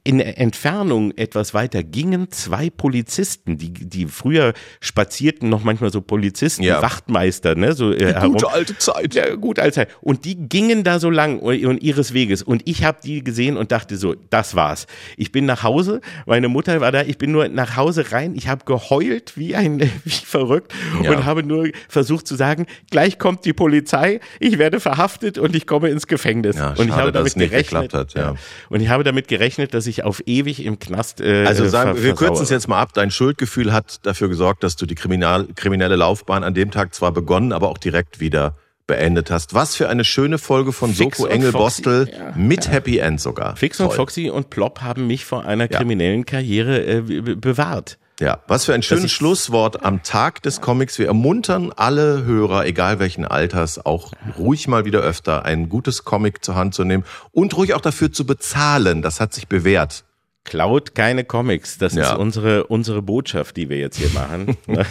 in der Entfernung etwas weiter gingen zwei Polizisten, die, die früher spazierten, noch manchmal so Polizisten, Ja. Wachtmeister, ne, so äh, herum. alte Zeit. Ja, gut, allzeit. Und die gingen da so lang und und ihres Weges. Und ich habe die gesehen und dachte so, das war's. Ich bin nach Hause, meine Mutter war da, ich bin nur nach Hause rein, ich habe geheult wie ein wie verrückt Ja. und habe nur versucht zu sagen, gleich kommt die Polizei, ich werde verhaftet und ich komme ins Gefängnis. Ja, und ich schade, habe damit gerechnet, hat, ja. Und ich habe damit gerechnet, dass ich auf ewig im Knast äh, Also sagen, ver- wir kürzen es jetzt mal ab. Dein Schuldgefühl hat dafür gesorgt, dass du die kriminal, kriminelle Laufbahn an dem Tag zwar begonnen, aber auch direkt wieder beendet hast. Was für eine schöne Folge von Fix Soko und Engel Foxy, Bostel ja, mit Happy End sogar. Fix und Toll. Foxy und Plop haben mich vor einer Ja. kriminellen Karriere äh, be- bewahrt. Ja, was für ein schönes Schlusswort am Tag des Comics. Wir ermuntern alle Hörer, egal welchen Alters, auch ruhig mal wieder öfter ein gutes Comic zur Hand zu nehmen und ruhig auch dafür zu bezahlen. Das hat sich bewährt. Klaut keine Comics. Das Ja. ist unsere, unsere Botschaft, die wir jetzt hier machen.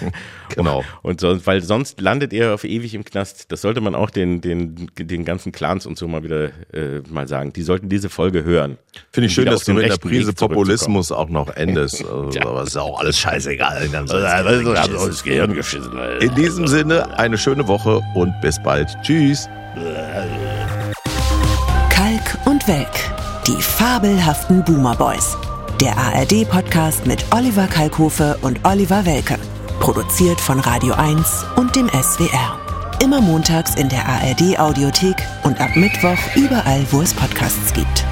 Genau. Und sonst, weil sonst landet ihr auf ewig im Knast. Das sollte man auch den, den, den ganzen Clans und so mal wieder äh, mal sagen. Die sollten diese Folge hören. Finde ich Um schön, dass du mit einer rechten Prise. Populismus auch noch endest. Also, aber ist auch alles scheißegal. Das Gehirn geschissen. In diesem Sinne, eine schöne Woche und bis bald. Tschüss. Kalk und Welk. Die fabelhaften Boomer Boys. Der ARD-Podcast mit Oliver Kalkofe und Oliver Welke. Produziert von Radio 1 und dem SWR. Immer montags in der ARD-Audiothek und ab Mittwoch überall, wo es Podcasts gibt.